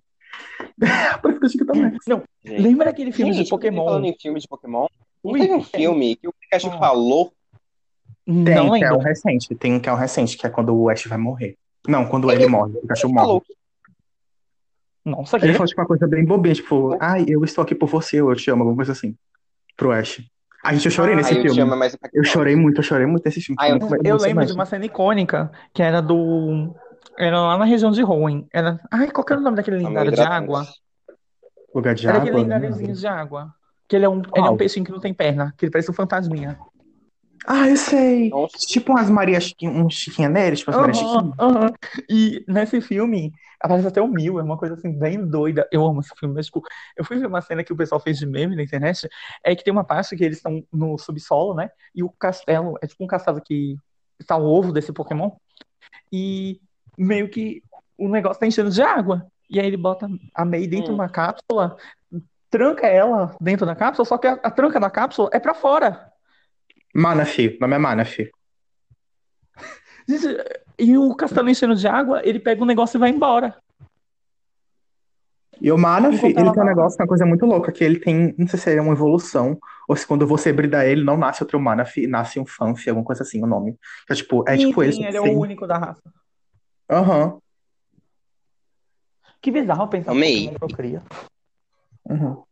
Parece que Gigantamax. Não, Gente, lembra aquele filme gente, de Pokémon? Falando em filme de Pokémon, Ui, teve um filme que o Pikachu Ah. falou? Não Tem, que é lembro. um recente. Tem um que é um recente, que é quando o Ash vai morrer. Não, quando ele morre, o Pikachu morre. Falou. Nossa, que Ele falou tipo uma coisa bem bobinha, tipo, ai, eu estou aqui por você, eu te amo, alguma coisa assim. Pro Ash. A gente, eu chorei Ah, nesse eu filme. amo, é mais Eu chorei muito, eu chorei muito nesse filme. Ah, eu- Muito Eu lembro de emocionante. uma cena icônica que era do. Era lá na região de Hoenn. Era. Ai, qual que era o nome daquele lendário de água? Lugar de Era aquele água. lendáriozinho de água. Que ele é um, ele é um peixinho que não tem perna, que ele parece um fantasminha. Ah, eu sei. Nossa. Tipo umas Maria Chiquinha, um Chiquinha Neres, tipo as Maria Aham, Chiquinha. aham. E nesse filme aparece até o Mil, é uma coisa assim bem doida. Eu amo esse filme, mas tipo, eu fui ver uma cena que o pessoal fez de meme na internet, é que tem uma parte que eles estão no subsolo, né? E o castelo é tipo um castelo que está o ovo desse Pokémon. E meio que o negócio tá enchendo de água. E aí ele bota a Mei dentro de Hum. uma cápsula, tranca ela dentro da cápsula, só que a, a tranca da cápsula é pra fora. Manaphy, o nome é. Gente, E o castelo enchendo de água, ele pega o negócio e vai embora. E o Enquanto ele tem um vai- negócio, uma coisa muito louca, que ele tem, não sei se é uma evolução, ou se quando você brida ele, não nasce outro Manaphy, nasce um Fanphy, alguma coisa assim, o nome. Que é tipo, é Sim, tipo ele, sim, ele que é o único da raça. Aham. Que bizarro pensar que Amei. Pokémon procria. Uhum.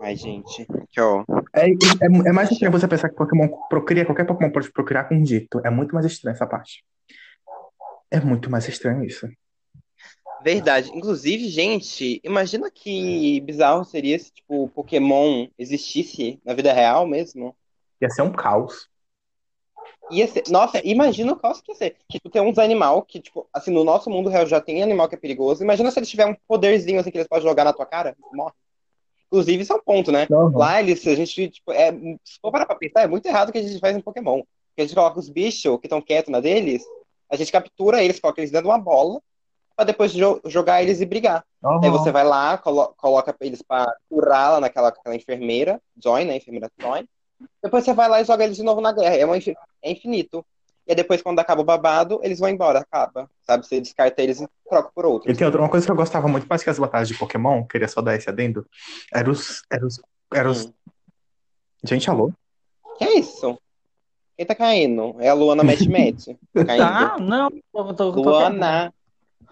Ai, gente. Que ó. É, é, é mais estranho você pensar que Pokémon procria, qualquer Pokémon pode procriar com um dito. É muito mais estranho essa parte. É muito mais estranho isso. Verdade. Inclusive, gente, imagina que bizarro seria se, tipo, Pokémon existisse na vida real mesmo. Ia ser um caos. Ia ser... Nossa, imagina o caos que ia ser. Tipo, tem uns animal que, tipo, assim, no nosso mundo real já tem animal que é perigoso. Imagina se eles tiverem um poderzinho assim que eles podem jogar na tua cara, morre. Inclusive, isso é um ponto, né? Aham. Lá eles, a gente, tipo, é, se for parar pra pensar, é muito errado o que a gente faz em Pokémon. Porque a gente coloca os bichos que estão quietos na deles, a gente captura eles, coloca eles dentro de uma bola, pra depois jo- jogar eles e brigar. Aham. Aí você vai lá, colo- coloca eles pra curar lá naquela aquela enfermeira, Joy, né? Enfermeira Joy. Depois você vai lá e joga eles de novo na guerra. É, uma é infinito. E aí depois, quando acaba o babado, eles vão embora, acaba. Sabe? Você descarta eles e troca por outros. E tem outra uma coisa que eu gostava muito mais que as batalhas de Pokémon, queria só dar esse adendo, era os. Era os, era os... Hum. Gente, alô? Que é isso? Quem tá caindo? É a Luana Match Match. Tá caindo. Tá, não. Tô, tô, tô- Luana.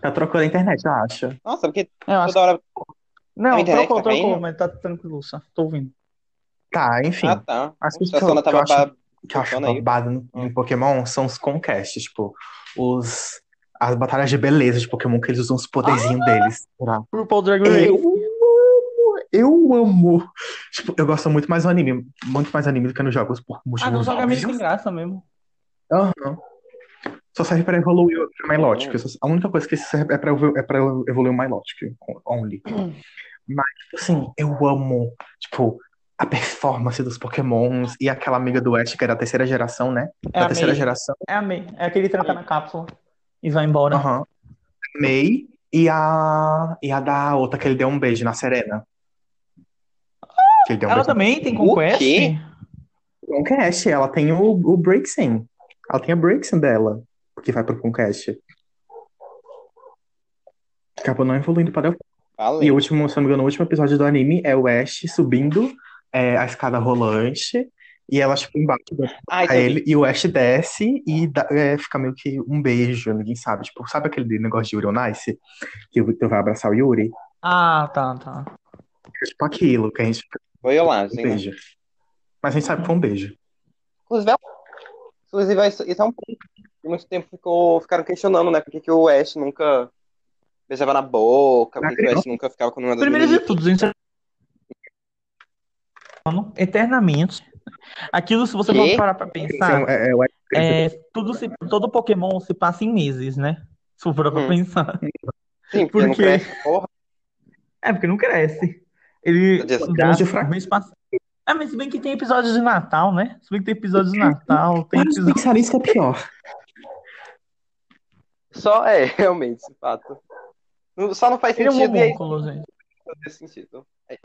Tá trocando a internet, eu acho. Nossa, porque Eu acho... toda hora. Não, A internet trocou, tá trocou, mas tá tranquilo, só. Tô ouvindo. Tá, enfim. Ah, tá. As coisas A que eu- Sona tava acho- que eu acho babado no- em Pokémon são os conquests, tipo, os. As batalhas de beleza de Pokémon, que eles usam os poderzinhos deles. pra- RuPaul Drag Eu Race. amo! Eu amo. Tipo, eu gosto muito mais do anime. Muito mais anime do que nos jogos por Ah, motivos não joga meio sem graça mesmo. Aham. Só serve pra evoluir o Milotic. A única coisa que serve é pra, é pra evoluir o Milotic. Only. Mas, tipo assim, eu amo, tipo, a performance dos Pokémons e aquela amiga do Ash, que era da terceira geração, né? É Da a terceira May. geração. É a May. É aquele que tranca na cápsula e vai embora. Aham. May e a, e a da outra que ele deu um beijo na Serena. Deu um Ela beijo também tem O conquest? Conquest. Ela tem o, o Breaksin. Ela tem a Breaksin dela, que vai pro Conquest. Acabou não evoluindo para Delphi. E Falei. o último, se não me engano, o último episódio do anime é o Ash subindo é, a escada rolante e ela, tipo, embaixo Ai, pra já ele, e o Ash desce e dá- é, fica meio que um beijo, ninguém sabe. Tipo, sabe aquele negócio de Yuri on Ice? Que o Victor vai abraçar o Yuri? Ah, tá, tá. É tipo aquilo, que a gente fica Foi um Olagem, né? beijo. Mas a gente sabe que foi um beijo. Inclusive, é um- inclusive, isso isso é um ponto. Por muito tempo ficou, ficaram questionando, né? Por que, que o Ash nunca beijava na boca, por que, que o Ash nunca ficava com uma das Primeiro de tudo, gente. Eternamente. Aquilo, se você for parar pra pensar, Então, é, é Ash é, tudo se, todo Pokémon se passa em meses, né? Se for parar pra Hum. pensar. Sim, porque não Porque- cresce, porra. É, porque não cresce. Ele. Desgraça. de fraco. mês passado. Ah, mas se bem que tem episódios de Natal, né? Se bem que tem episódios de Natal, tem episódios. pensar nisso que é pior. Só é, realmente, de fato. Não- Só não faz Ele é um sentido e aí homúnculo, gente. não faz sentido. É.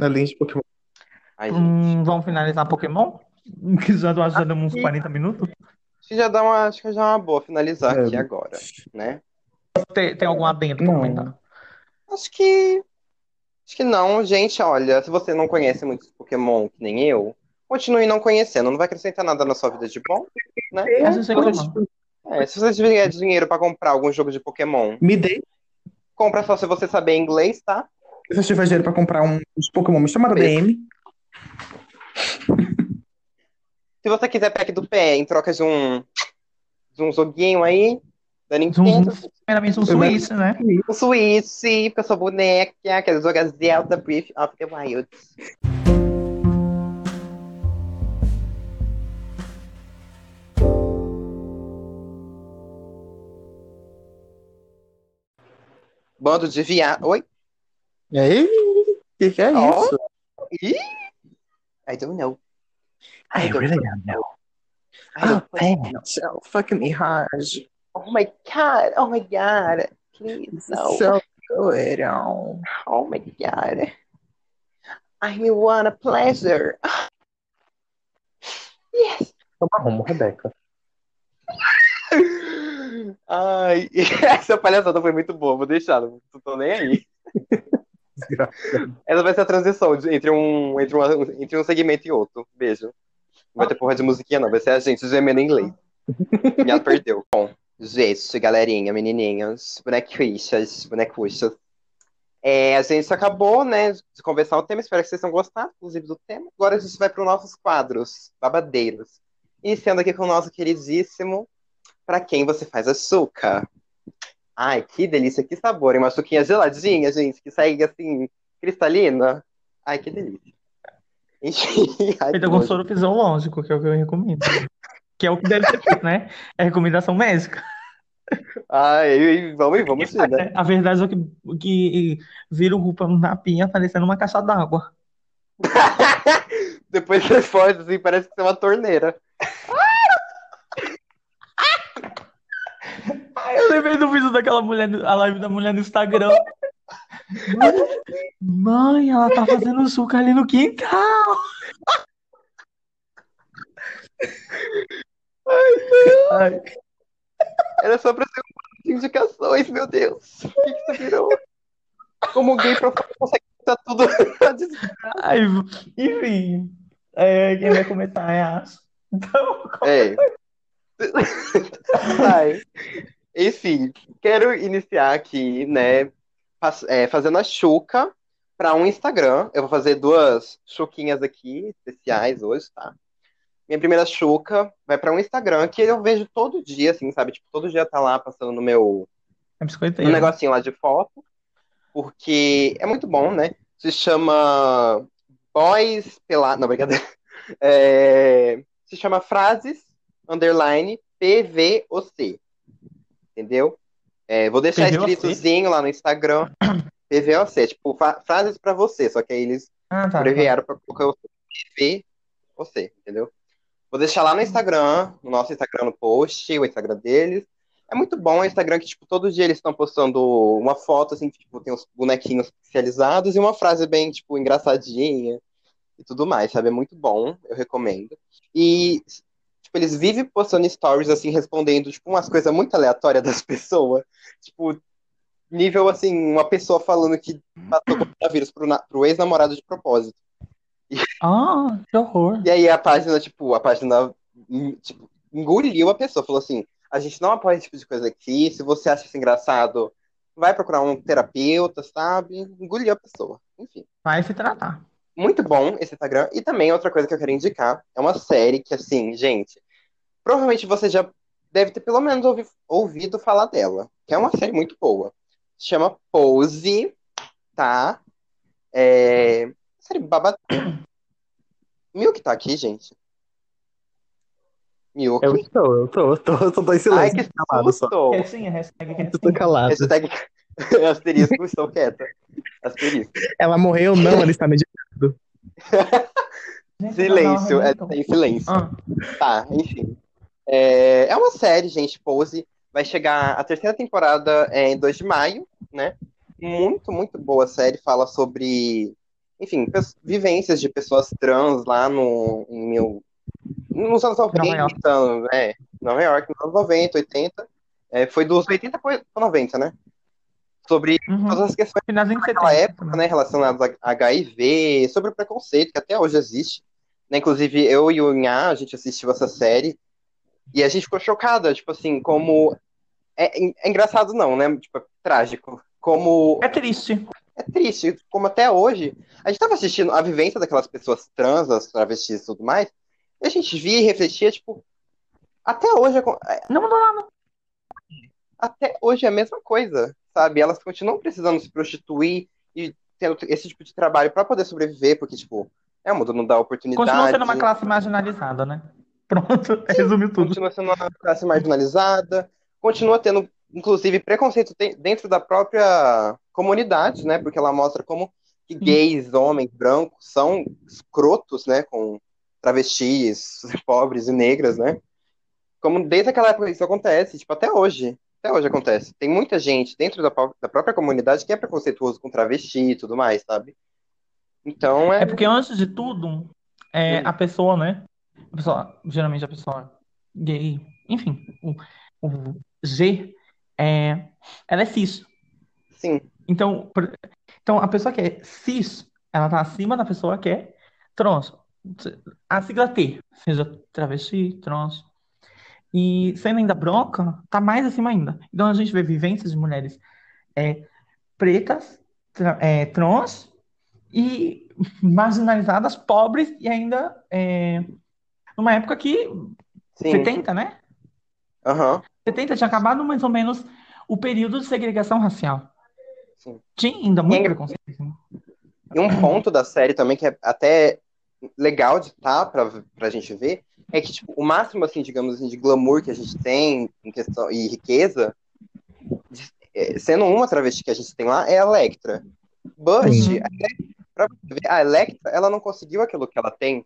Além de Pokémon. Ai. Hum, vamos finalizar Pokémon? Que já, acho já uns Aqui. 40 minutos. Acho que já dá uma, acho que já é uma boa finalizar É. aqui agora, né? Tem, tem algum adendo pra comentar? Acho que. Acho que não, gente. Olha, se você não conhece muitos Pokémon que nem eu, continue não conhecendo. Não vai acrescentar nada na sua vida de bom, né? Reclamar. É, se você tiver dinheiro pra comprar algum jogo de Pokémon, Me dê. compra só se você saber inglês, tá? Se eu tiver dinheiro pra comprar um, uns Pokémon, me chama da DM. Se você quiser pack do pé em troca de um. de um joguinho aí, da Um, Nintendo, primeiramente um Switch, né? um Switch, porque eu sou boneca, quero jogar Zelda Breath of the Wild. Bando de viado. Oi? E aí? O que, que é Ó. isso? I don't know. I really don't know. I don't Oh, so fucking hard. Oh my god, oh my god. Please, no. So good. Oh. Oh my god. I want a pleasure. Yes. Toma rumo, Rebeca. Ai, essa palhaçada foi muito boa, vou deixar, não tô nem aí. Essa vai ser a transição de- entre um, entre, uma, entre um segmento e outro. Beijo. Não vai ter porra de musiquinha, não. Vai ser a gente gemendo em inglês. E ela perdeu. Bom, gente, galerinha, menininhas, bonequichas, bonecuchas. É, a gente acabou, né, de conversar o tema. Espero que vocês tenham gostado, inclusive, do tema. Agora a gente vai para os nossos quadros babadeiros. Iniciando aqui com o nosso queridíssimo Pra Quem Você Faz Açúcar. Ai, que delícia, que sabor? Uma suquinha geladinha, gente, que sai assim, cristalina. Ai, que delícia. Feita com nojo. soro fisiológico, que é o que eu recomendo. Que é o que deve ser feito, né? É recomendação médica. Ai, vamos, vamos ver, né? A verdade é que, que vira o roupa na pinha parecendo uma caixa d'água. Depois você foge, assim, parece que você é uma torneira. Eu lembrei do vídeo daquela mulher, a live da mulher no Instagram. Mãe, ela tá fazendo suco ali no quintal. Ai, Era só pra ser um monte de indicações, meu Deus. O que, que você virou? Como gay profano consegue botar tudo ai, enfim, é, quem vai começar é a Ash. Então, É. Ai. Enfim, quero iniciar aqui, né, é, fazendo a chuca para um Instagram. Eu vou fazer duas chuquinhas aqui, especiais hoje, tá? Minha primeira chuca vai para um Instagram que eu vejo todo dia, assim, sabe? Tipo, todo dia tá lá passando no meu é um biscoiteiro. negocinho lá de foto. porque é muito bom, né? Se chama Boys Pelados. Não, brincadeira. É, se chama Frases Underline PVOC. Entendeu? É, vou deixar PVOC? escritozinho lá no Instagram. PVOC, tipo, frases pra você, só que aí eles Ah, tá. abreviaram pra colocar o PVOC, entendeu? Vou deixar lá no Instagram, no nosso Instagram no post, o Instagram deles. É muito bom o Instagram que, tipo, todo dia eles estão postando uma foto, assim, que, tipo, tem uns bonequinhos pixelizados e uma frase bem, tipo, engraçadinha e tudo mais, sabe? É muito bom, eu recomendo. E, tipo, eles vivem postando stories, assim, respondendo, tipo, umas coisas muito aleatórias das pessoas. Tipo, nível, assim, uma pessoa falando que passou coronavírus pro, na- pro ex-namorado de propósito. Ah, que horror. E aí a página, tipo, a página, hum, tipo, engoliu a pessoa, falou assim, a gente não apoia esse tipo de coisa aqui, se você acha isso engraçado, vai procurar um terapeuta, sabe? Engoliu a pessoa. Enfim. Vai se tratar. Muito bom esse Instagram. E também outra coisa que eu quero indicar é uma série que, assim, gente, provavelmente você já deve ter pelo menos ouvi- ouvido falar dela, que é uma série muito boa. Se chama Pose, tá? É... Série babada. Milk tá aqui, gente. Milk. Eu estou, eu estou, eu estou, eu estou em Ai, silêncio. que calado só. susto! Quietinha, hashtag Eu quietinha. tô calado. Hashtag asterisco, estou quieta. Asterisco. Ela morreu? Não, ela está meditando. Gente, Silêncio, é, tem silêncio. Ah, Tá, enfim. É, é uma série, gente, Pose. Vai chegar a terceira temporada é, em 2 de maio, né? Muito, muito boa série. Fala sobre, enfim, vivências de pessoas trans lá no, em mil, nos anos 90, Nova é, Nova York, nos anos 90, 80. É, foi dos 80 para 90, né? Sobre uhum. todas as questões 70. época, né, relacionados a HIV, sobre o preconceito, que até hoje existe. Né, inclusive, eu e o Nha, a gente assistiu essa série, e a gente ficou chocada, tipo assim, como... É, é engraçado não, né, tipo, é trágico. Como É triste. é triste, como até hoje, a gente tava assistindo a vivência daquelas pessoas trans, as travestis e tudo mais, e a gente via e refletia, tipo, até hoje, acon- Não mudou nada. até hoje é a mesma coisa, sabe? Elas continuam precisando se prostituir e tendo esse tipo de trabalho para poder sobreviver, porque, tipo, é o mundo não dá oportunidade. Continua sendo uma classe marginalizada, né? Pronto, resumiu tudo. Continua sendo uma classe marginalizada, continua tendo, inclusive, preconceito dentro da própria comunidade, né? Porque ela mostra como que gays, homens, brancos, são escrotos, né? Com travestis, pobres e negras, né? Como desde aquela época isso acontece, tipo, até hoje. Até hoje acontece. Tem muita gente dentro da, da própria comunidade que é preconceituoso com travesti e tudo mais, sabe? Então é. É porque antes de tudo, é, a pessoa, né? A pessoa, geralmente a pessoa gay, enfim, o, o G, é, ela é cis. Sim, Então, por- então, a pessoa que é cis, ela tá acima da pessoa que é trans. A sigla T, seja travesti, trans. E sendo ainda branca, tá mais acima ainda. Então a gente vê vivências de mulheres é, pretas, tra- é, trans e marginalizadas, pobres e ainda é, numa época que sim. 70, né? Aham. 70 tinha acabado mais ou menos o período de segregação racial. Sim. Tinha ainda muito E preconceito. né? E um ponto da série também que é até legal de estar pra, pra gente ver é que, tipo, o máximo, assim, digamos assim, de glamour que a gente tem em questão, e riqueza, é, sendo uma travesti que a gente tem lá, é a Electra. Bush, Uhum. a Electra, pra você ver, a Electra, ela não conseguiu aquilo que ela tem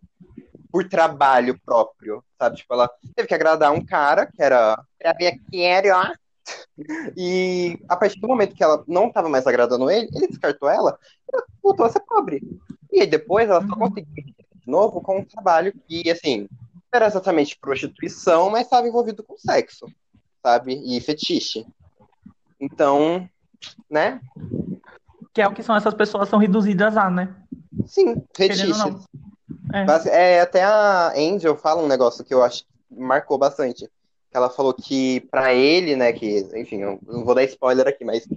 por trabalho próprio, sabe? Tipo, ela teve que agradar um cara que era, era. E a partir do momento que ela não estava mais agradando ele, ele descartou ela e ela voltou a ser pobre. E aí depois ela só Uhum. conseguiu de novo com um trabalho que, assim, era exatamente prostituição, mas estava envolvido com sexo, sabe? E fetiche. Então, né? Que é o que são essas pessoas são reduzidas a, né? Sim, fetiche. É. Mas, é, até a Angel fala um negócio que eu acho que marcou bastante. Ela falou que pra ele, né, que, enfim, eu não vou dar spoiler aqui, mas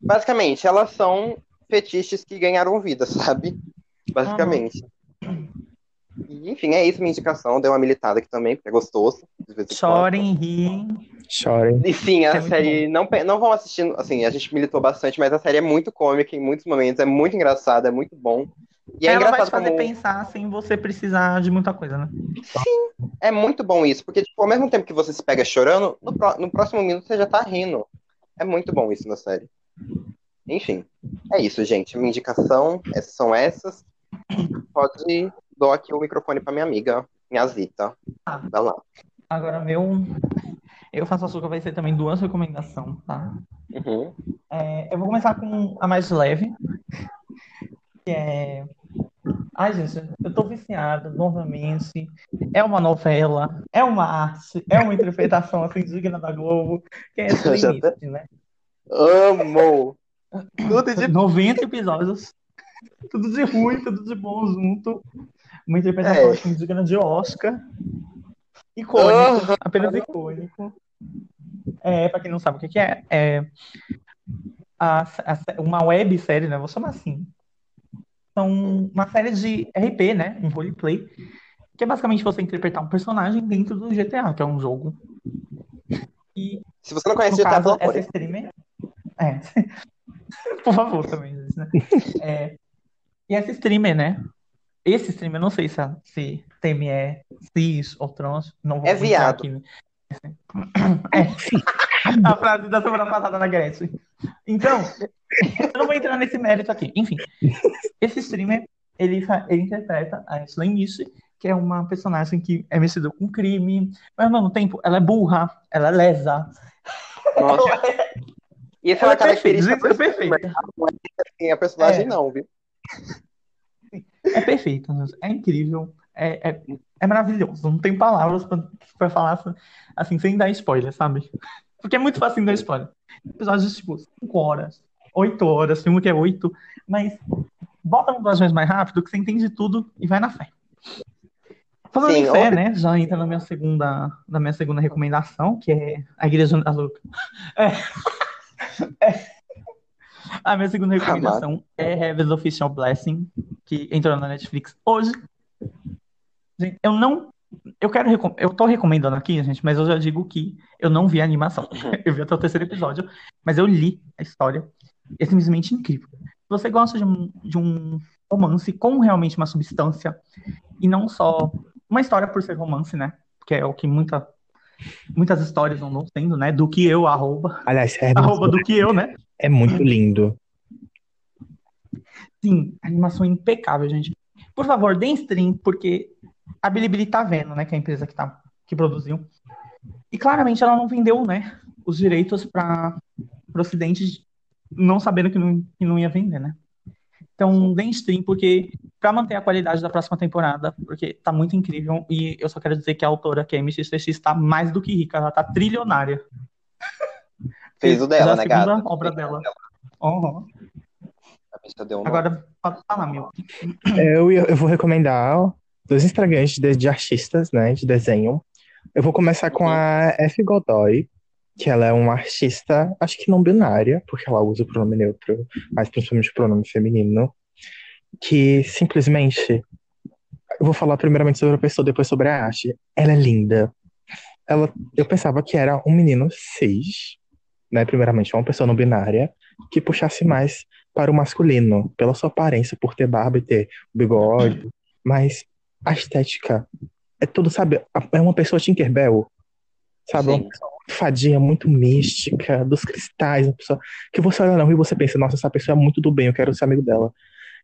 basicamente elas são fetiches que ganharam vida, sabe? Basicamente. E, enfim, é isso minha indicação. Deu uma militada aqui também, porque é gostoso. Chorem, riem. Chorem. E sim, a É série. Não, não vão assistindo. Assim, a gente militou bastante, mas a série é muito cômica em muitos momentos, é muito engraçada, é muito bom. E é Ela vai te engraçado fazer como. pensar sem você precisar de muita coisa, né? É muito bom isso, porque, tipo, ao mesmo tempo que você se pega chorando, no, pró- no próximo minuto você já tá rindo. É muito bom isso na série. Enfim, é isso, gente. Minha indicação, essas são essas. Pode dou aqui o microfone pra minha amiga, minha Zita. Ah. Vai lá. Agora, meu. Eu faço açúcar vai ser também duas recomendações, tá? Uhum. É, eu vou começar com a mais leve, que é. Ai, gente, eu tô viciada novamente. É uma novela, é uma arte, é uma interpretação assim digna da Globo, que é esse limite, né? Amo! Tudo de 90 episódios, tudo de ruim, tudo de bom junto. Uma interpretação É. de Oscar. Icônico, apenas icônico. É, pra quem não sabe o que que é, é a- a- uma websérie, né? Vou chamar assim. São uma série de RP, né? Um roleplay. Que é basicamente você interpretar um personagem dentro do GTA, que é um jogo. E Se você não conhece GTA, caso, essa streamer. É. Por favor, também, né? É, E essa streamer, né? Esse streamer, eu não sei se, a- se é cis ou trans. Não vou É viado. aqui. É. A frase da semana passada da Gretchen. Então, eu não vou entrar nesse mérito aqui. Enfim, esse streamer, ele, ele interpreta a Ashley Mish, que é uma personagem que é mexida com crime, mas ao mesmo tempo ela é burra, ela é lesa. Nossa. E essa é Ela é perfeita, característica é perfeita. é assim, a personagem É. não, viu? É perfeito, é incrível, é, é, é maravilhoso. Não tem palavras pra, pra falar assim, sem dar spoiler, sabe? Porque é muito fácil dar spoiler. Episódios tipo 5 horas, 8 horas, tem um que é 8, mas bota duas vezes mais rápido que você entende tudo e vai na fé. Falando Sim, em fé, ouve- né? Já entra na minha segunda, na minha segunda recomendação, que é a Igreja da Luca. É. É. A minha segunda recomendação é Heaven's Official Blessing, que entrou na Netflix hoje. Gente, eu não. Eu quero. Eu tô recomendando aqui, gente, mas eu já digo que eu não vi a animação. Eu vi até o terceiro episódio, mas eu li a história. É simplesmente incrível. Se você gosta de um, de um romance com realmente uma substância, e não só uma história por ser romance, né? Que é o que muita, muitas histórias andam sendo, né? Do que eu, arroba. Aliás, é, Arroba do que eu, né? É muito lindo. Sim, animação impecável, gente. Por favor, deem stream, porque a Bilibili tá vendo, né, que é a empresa que, tá, que produziu. E claramente ela não vendeu, né, os direitos para o Ocidente, não sabendo que não, que não ia vender, né. Então, deem stream, porque para manter a qualidade da próxima temporada, porque tá muito incrível, e eu só quero dizer que a autora, que é MXTX, tá mais do que rica, ela tá trilionária. Fez o dela, né, segunda gata? obra dela. Uhum. A bicha deu um nome. Agora, fala, fala, meu. Eu, eu vou recomendar dois Instagrams de, de artistas, né, de desenho. Eu vou começar com a F. Godoy, que ela é uma artista, acho que não binária, porque ela usa o pronome neutro, mas principalmente o pronome feminino, que simplesmente. Eu vou falar primeiramente sobre a pessoa, depois sobre a arte. Ela é linda. Ela, eu pensava que era um menino cis, né? Primeiramente, uma pessoa não binária, que puxasse mais para o masculino, pela sua aparência, por ter barba e ter bigode, mas a estética é tudo, sabe? É uma pessoa Tinkerbell, sabe? Sim. Uma pessoa muito fadinha, muito mística, dos cristais, uma pessoa que você olha na rua e você pensa, nossa, essa pessoa é muito do bem, eu quero ser amigo dela.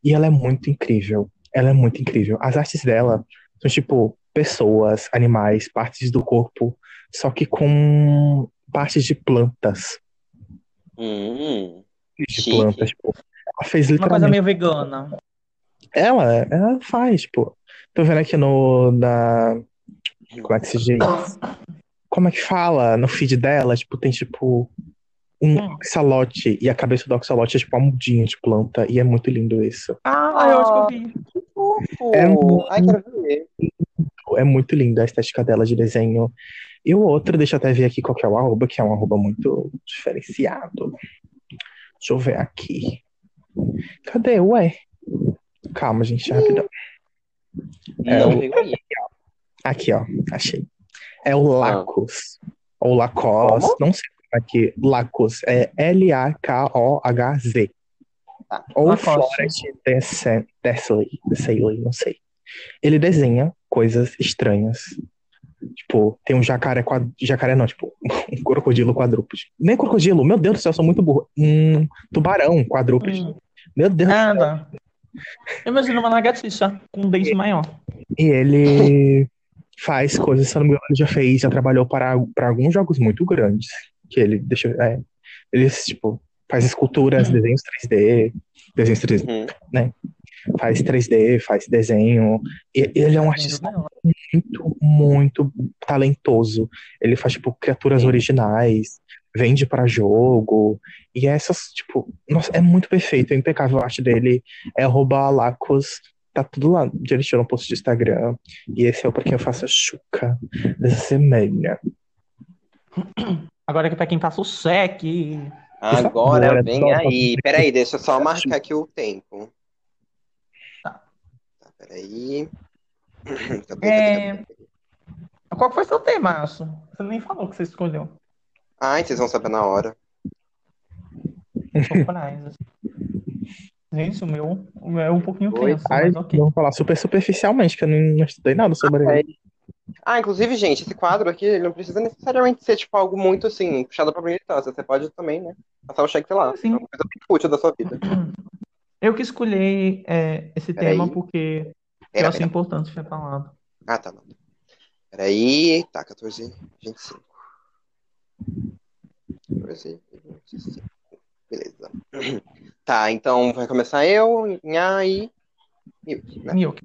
E ela é muito incrível. Ela é muito incrível. As artes dela são tipo pessoas, animais, partes do corpo, só que com partes de plantas. Hum, De Chique. plantas, tipo. Ela fez Uma coisa literalmente. meio vegana. Ela, ela faz, tipo. Tô vendo aqui no. Na, como é que se diz? Como é que fala? No feed dela, tipo, tem tipo. Um Hum. oxalote. E a cabeça do oxalote é tipo uma mudinha de planta. E é muito lindo isso. Ah, eu acho que eu vi. fofo. É um- Ai, quero ver. É muito linda a estética dela de desenho. E o outro, deixa eu até ver aqui qual que é o arroba, que é um arroba muito diferenciado. Deixa eu ver aqui. Cadê? Ué? Calma, gente, rapidão. É, Não o-. Aqui, ó. Achei. É o Lacos. Ou Lacoste, não sei como é que. Lacos, é L-A-K-O-H-Z. Tá. Ou Lacoste. Florent Desley, não sei. Ele desenha coisas estranhas. Tipo, tem um jacaré quad... jacaré não, tipo, um crocodilo quadrúpede. Nem crocodilo, meu Deus do céu, eu sou muito burro. Um tubarão quadrúpede. Hum. Meu Deus do Ah, céu. tá. Imagina uma lagartixa com um dente maior. E ele faz coisas, se eu não me engano, ele já fez, já trabalhou para, para alguns jogos muito grandes. Que ele deixa. É, ele, tipo, faz esculturas, Hum. desenhos 3D, desenhos 3D, Uhum. Faz 3D, faz desenho. E ele é um artista muito, muito talentoso. Ele faz, tipo, criaturas Sim. originais, vende pra jogo. E essas, tipo, nossa, é muito perfeito, é impecável a arte dele. É arroba Lacos, tá tudo lá direitinho no post do Instagram. E esse é o pra quem eu faço a chuca dessa semana. Agora que pra quem passa o cheque. Agora Agora, vem aí. Peraí, deixa eu só marcar aqui o tempo. Tá. Tá, peraí. Cadê, É. cadê, cadê? Qual que foi seu tema, acho? Você nem falou que você escolheu. Ai, vocês vão saber na hora. Surprise. Gente, o meu, o meu é um pouquinho Oi. tenso, Ai, mas ok. vamos falar super superficialmente, que eu não, não estudei nada sobre É. ele. Ah, inclusive, gente, esse quadro aqui, ele não precisa necessariamente ser, tipo, algo muito, assim, puxado pra militância. Você pode também, né, passar o cheque, sei lá. Sim. É uma coisa bem útil da sua vida. Eu que escolhi é, esse tema porque eu Pera, achei pera. importante ser falado. Ah, tá, não. Peraí. Tá, 14, 25. 14, 25. Beleza. Tá, então vai começar eu, Nha e Milk, né? Milk.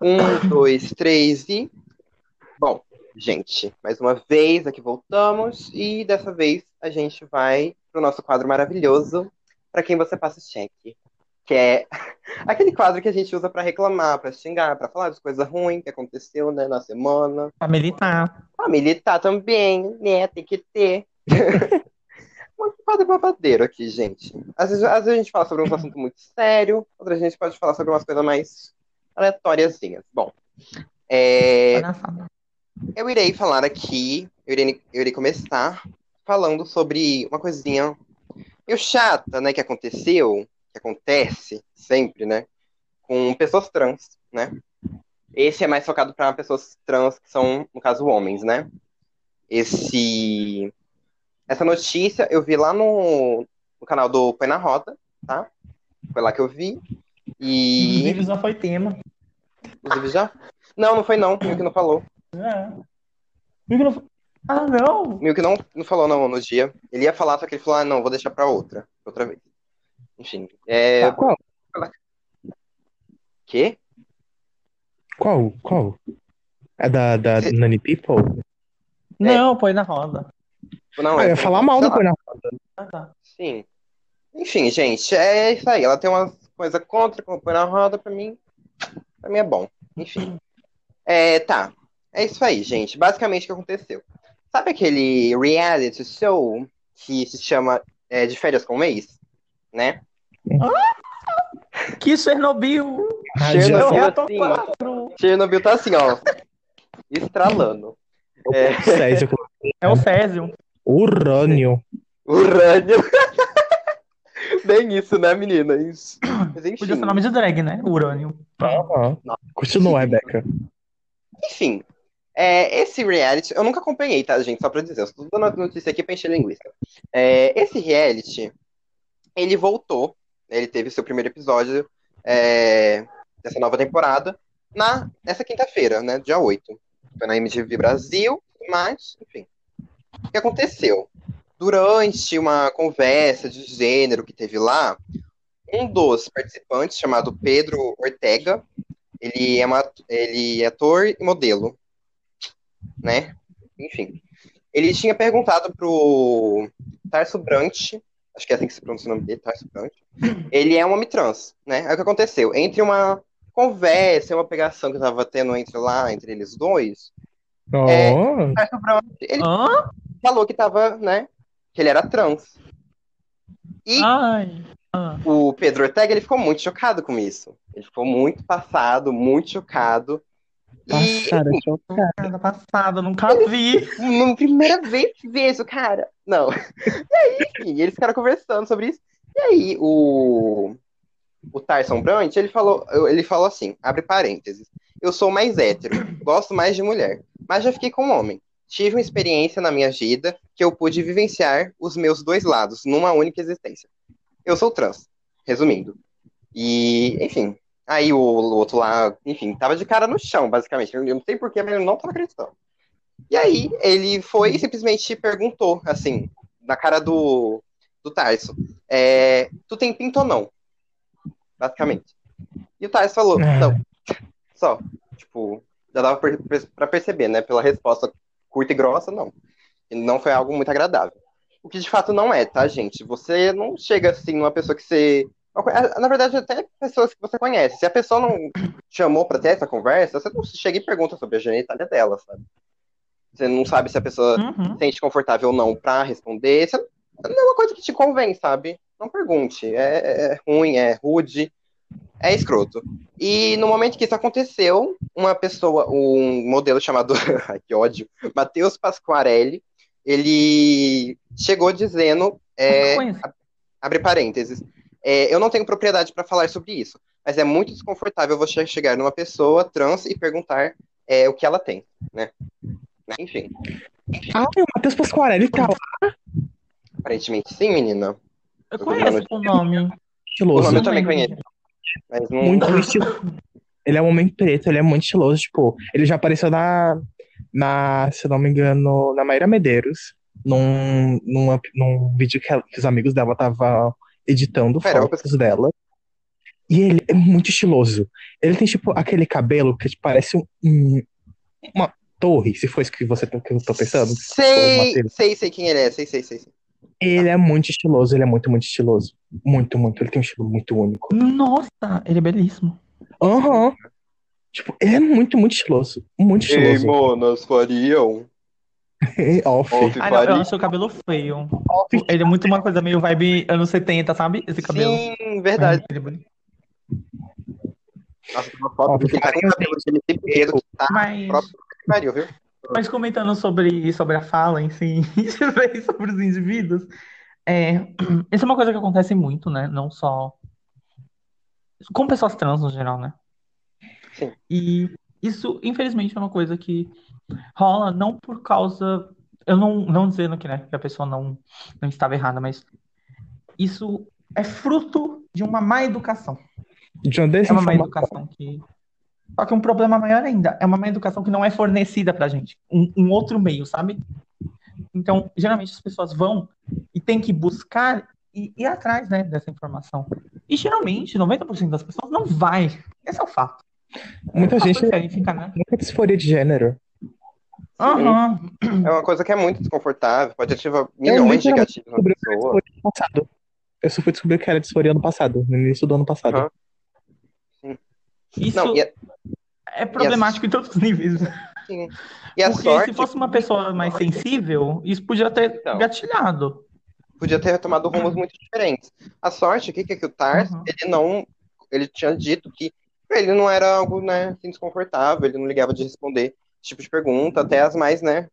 Um, dois, três e. Bom, gente, mais uma vez aqui voltamos e dessa vez a gente vai pro nosso quadro maravilhoso para quem você passa o cheque, que é aquele quadro que a gente usa para reclamar, para xingar, para falar das coisas ruins que aconteceu, né, na semana. Pra militar. A militar também, né? Tem que ter. Um quadro babadeiro aqui, gente. Às vezes, às vezes a gente fala sobre um assunto muito sério, outras vezes a gente pode falar sobre umas coisas mais aleatóriazinhas. Bom, é, Palhaçada. eu irei falar aqui, eu irei, eu irei começar falando sobre uma coisinha meio chata, né, que aconteceu, que acontece sempre, né, com pessoas trans, né. Esse é mais focado para pessoas trans que são, no caso, homens, né. Esse, essa notícia eu vi lá no, no canal do Põe na Roda, tá? Foi lá que eu vi. E, Inclusive já foi tema. inclusive, já. Não, não foi não, o Milk não falou. É. Não- Ah, não! Milk não, não falou não no dia. Ele ia falar, só que ele falou, ah, não, vou deixar pra outra, outra vez. Enfim, é... Ah, qual? Quê? Qual? Qual? É da, da Cê- Nani People? Não, põe na roda. Não, Ah, eu é... ia falar mal do. Põe na Ah, tá. Sim. Enfim, gente, é isso aí. Ela tem umas coisas contra, como põe na roda, pra mim, pra mim é bom. Enfim. É, tá. É isso aí, gente. Basicamente o que aconteceu. Sabe aquele reality show que se chama é, De Férias com o Mês? Né? Que Chernobyl! Ah, Chernobyl. já- É o assim, ó. 4! Chernobyl tá assim, ó. Estralando. É, Césio, É o Césio. urânio. urânio. Bem isso, né? Mas enfim. Podia ser nome de drag, né? Urânio. Aham. Continua, Rebeca. Enfim, é, esse reality, eu nunca acompanhei, tá, gente? Só pra dizer, eu estou dando notícia aqui pra encher linguiça. É, esse reality, ele voltou, ele teve seu primeiro episódio é, dessa nova temporada na, nessa quinta-feira, né? Dia 8. Foi na MTV Brasil, mas, enfim. O que aconteceu? Durante uma conversa de gênero que teve lá, um dos participantes, chamado Pedro Ortega, ele é, uma, ele é ator e modelo, né? Enfim. Ele tinha perguntado pro Tarso Brant, acho que é assim que se pronuncia o nome dele, Tarso Brant. Ele é um homem trans, né? Aí o que aconteceu? Entre uma conversa e uma pegação que tava tendo entre lá, entre eles dois, É. Oh, o Tarso Brant, ele Hã? falou que tava, né? Que ele era trans. E Ai. O Pedro Ortega, ele ficou muito chocado com isso. Ele ficou muito passado, muito chocado. Passada, enfim, chocada. Cara, passada, nunca vi. Uma primeira vez que vejo, cara. Não. E aí, enfim, eles ficaram conversando sobre isso. E aí, o, o Tarson Brant, ele falou, ele falou assim, abre parênteses. Eu sou mais hétero, gosto mais de mulher, mas já fiquei com um homem. Tive uma experiência na minha vida que eu pude vivenciar os meus dois lados numa única existência. Eu sou trans, resumindo. E, enfim, aí o, o outro lá, enfim, tava de cara no chão, basicamente. Eu não sei porquê, mas ele não tava acreditando. E aí ele foi e simplesmente perguntou, assim, na cara do, do Tarso, é, tu tem pinto ou não? Basicamente. E o Tarso falou, É. não. Só. Tipo, já dava pra perceber, né? Pela resposta curta e grossa, não. E não foi algo muito agradável. O que de fato não é, tá, gente? Você não chega assim numa pessoa que você. Na verdade, até pessoas que você conhece. Se a pessoa não chamou pra ter essa conversa, você não chega e pergunta sobre a genitália dela, sabe? Você não sabe se a pessoa Uhum. se sente confortável ou não pra responder. Isso não é uma coisa que te convém, sabe? Não pergunte. É, é ruim, é rude, é escroto. E no momento que isso aconteceu, uma pessoa, um modelo chamado, ai, que ódio, Matheus Pasquarelli, ele chegou dizendo, é, abre parênteses, é, eu não tenho propriedade para falar sobre isso, mas é muito desconfortável você chegar numa pessoa trans e perguntar é, o que ela tem, né? Enfim, Ah, o Matheus Pasquarelli tá lá, aparentemente sim, menina. Eu conheço o nome. O estiloso. nome eu também conheço. Mas não. Muito estiloso. Ele é um homem preto, ele é muito estiloso, tipo, ele já apareceu na, na se eu não me engano, na Maíra Medeiros, num, num, num vídeo que, ela- que os amigos dela estavam editando Pera, eu vou fotos dela. E ele é muito estiloso. Ele tem, tipo, aquele cabelo que parece um- um, uma torre, se for isso que você que eu tô pensando. Sei, sei, sei quem ele é, sei, sei, sei. sei. Ele é muito estiloso, ele é muito, muito estiloso. Muito, muito. Ele tem um estilo muito único. Nossa, ele é belíssimo. Aham. Tipo, ele é muito, muito estiloso. Muito estiloso. monas fariam. Off. Off. Ah, não, eu acho o cabelo feio. Ele é muito uma coisa meio vibe anos 70, sabe? Esse cabelo. Sim, verdade. Ele é bonito. Nossa, tem uma foto tá com o cabelo de MC Pedro que tá Mas, próprio que pariu, viu? mas comentando sobre, sobre a fala em si, e sobre os indivíduos, é, isso é uma coisa que acontece muito, né? Não só com pessoas trans no geral, né? Sim. E isso, infelizmente, é uma coisa que rola não por causa. Eu não, não dizendo que, né, que a pessoa não, não estava errada, mas isso é fruto de uma má educação. De uma É uma má educação que. Só que um problema maior ainda, é uma má educação que não é fornecida pra gente. Um, um outro meio, sabe? Então, geralmente as pessoas vão e tem que buscar e ir atrás, né, dessa informação. E geralmente, 90% das pessoas não vai. Esse é o fato. Muita As gente ficar, né? muita disforia de gênero. Aham. É uma coisa que é muito desconfortável, pode ativar milhões de gatilhos na pessoa. passado. Eu só fui descobrir que era disforia ano passado, no início do ano passado. Aham. Isso Não, a, é problemático em todos os níveis. sim. e a Porque sorte se fosse uma pessoa mais sensível, isso podia ter Então. gatilhado. podia ter tomado rumos muito diferentes. A sorte aqui é que o Tars, Uhum. ele não. Ele tinha dito que ele não era algo, né, assim, desconfortável, ele não ligava de responder esse tipo de pergunta, até as mais, né,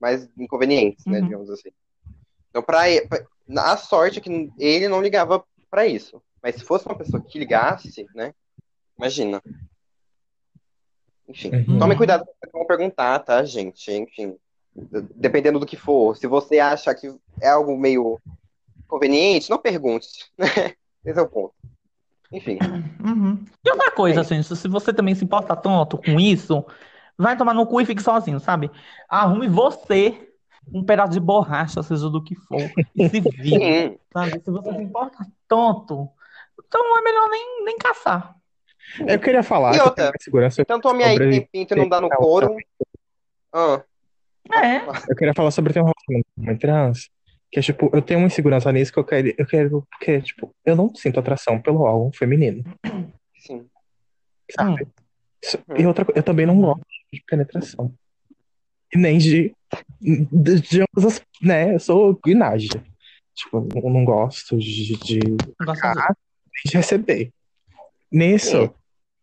mais inconvenientes, né, Uhum. digamos assim. Então, pra pra- a sorte é que ele não ligava pra isso. Mas se fosse uma pessoa que ligasse, né, imagina. Enfim, Uhum. tome cuidado com o perguntar, tá, gente? Enfim, dependendo do que for. Se você acha que é algo meio conveniente, não pergunte, né? Esse é o ponto. Enfim, Uhum. E outra coisa, É assim, se se você também se importa tanto com isso, vai tomar no cu e fique sozinho, sabe? Arrume você um pedaço de borracha, seja do que for, e se vira, sim, sabe? Se você se importa tanto, então é melhor nem, nem caçar. Eu queria falar E outra? segurança. tanto homem aí que pinto e não dá no couro. Ah, É, Eu queria falar sobre ter um relacionamento trans. Que é tipo, eu tenho uma insegurança nisso que eu quero. Eu quero. Porque, tipo, eu não sinto atração pelo órgão feminino. sim. Sabe? E outra coisa, eu também não gosto de penetração. E nem de. De, de ambas as. Né? Eu sou guinagem. Tipo, eu não gosto de, de, não gosto de- de receber. Nisso,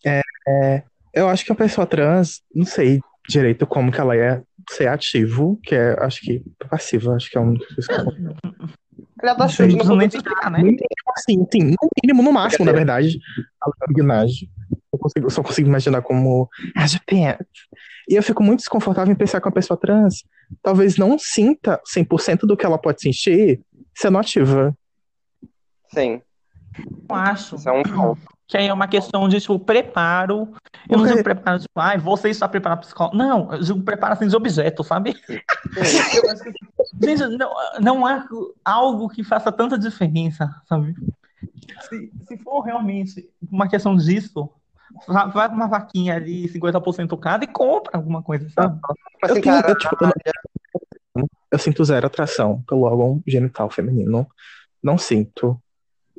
é, é, Eu acho que a pessoa trans, não sei direito como que ela é ser ativo, que é, acho que passiva, acho que é um dos coisas que eu- Ele é da Não Xuxa, não preciso nem vou te explicar, né? No mínimo, assim, sim, no mínimo, no máximo, na verdade, a gnagem. Eu, consigo, eu só consigo imaginar como as pants. E eu fico muito desconfortável em pensar que uma pessoa trans talvez não sinta 100% do que ela pode sentir sendo ativa. Sim, Eu acho isso é um ponto. que aí é uma questão de, tipo, preparo. Eu não digo preparo, tipo, ai, você está preparado para psicólogo. Não, eu digo preparo assim de objeto, sabe? Gente, não, não há algo que faça tanta diferença, sabe? Se, se for realmente uma questão disso, vai uma vaquinha ali, 50% cada, e compra alguma coisa, sabe? Eu, tenho- eu, tipo, eu eu sinto zero atração pelo órgão genital feminino. Não sinto.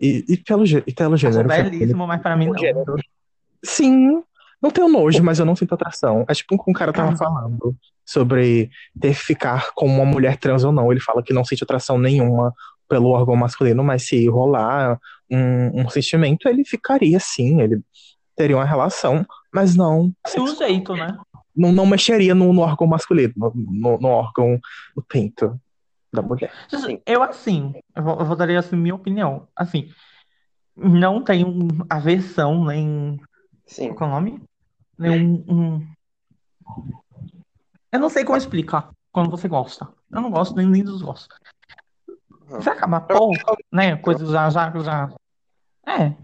E, e pelo, e pelo Acho gênero feminino. belíssimo, mas para mim não. gênero. Sim, não tenho nojo, mas eu não sinto atração. É tipo o que um cara tava falando sobre ter que ficar com uma mulher trans ou não. Ele fala que não sente atração nenhuma pelo órgão masculino, mas se rolar um, um sentimento, ele ficaria sim, ele teria uma relação, mas não De um jeito, né? não, não mexeria no, no órgão masculino, no, no- no órgão do pinto da mulher. Sim. Eu, assim, eu vou, eu vou dar assim, minha opinião. Assim, não tenho aversão, nem. sim. Qual é o nome? Nem um, um- Eu não sei como explicar quando você gosta. Eu não gosto nem, nem desgosto. Uhum. Você acaba pouco, né? Coisas já, já, já. É.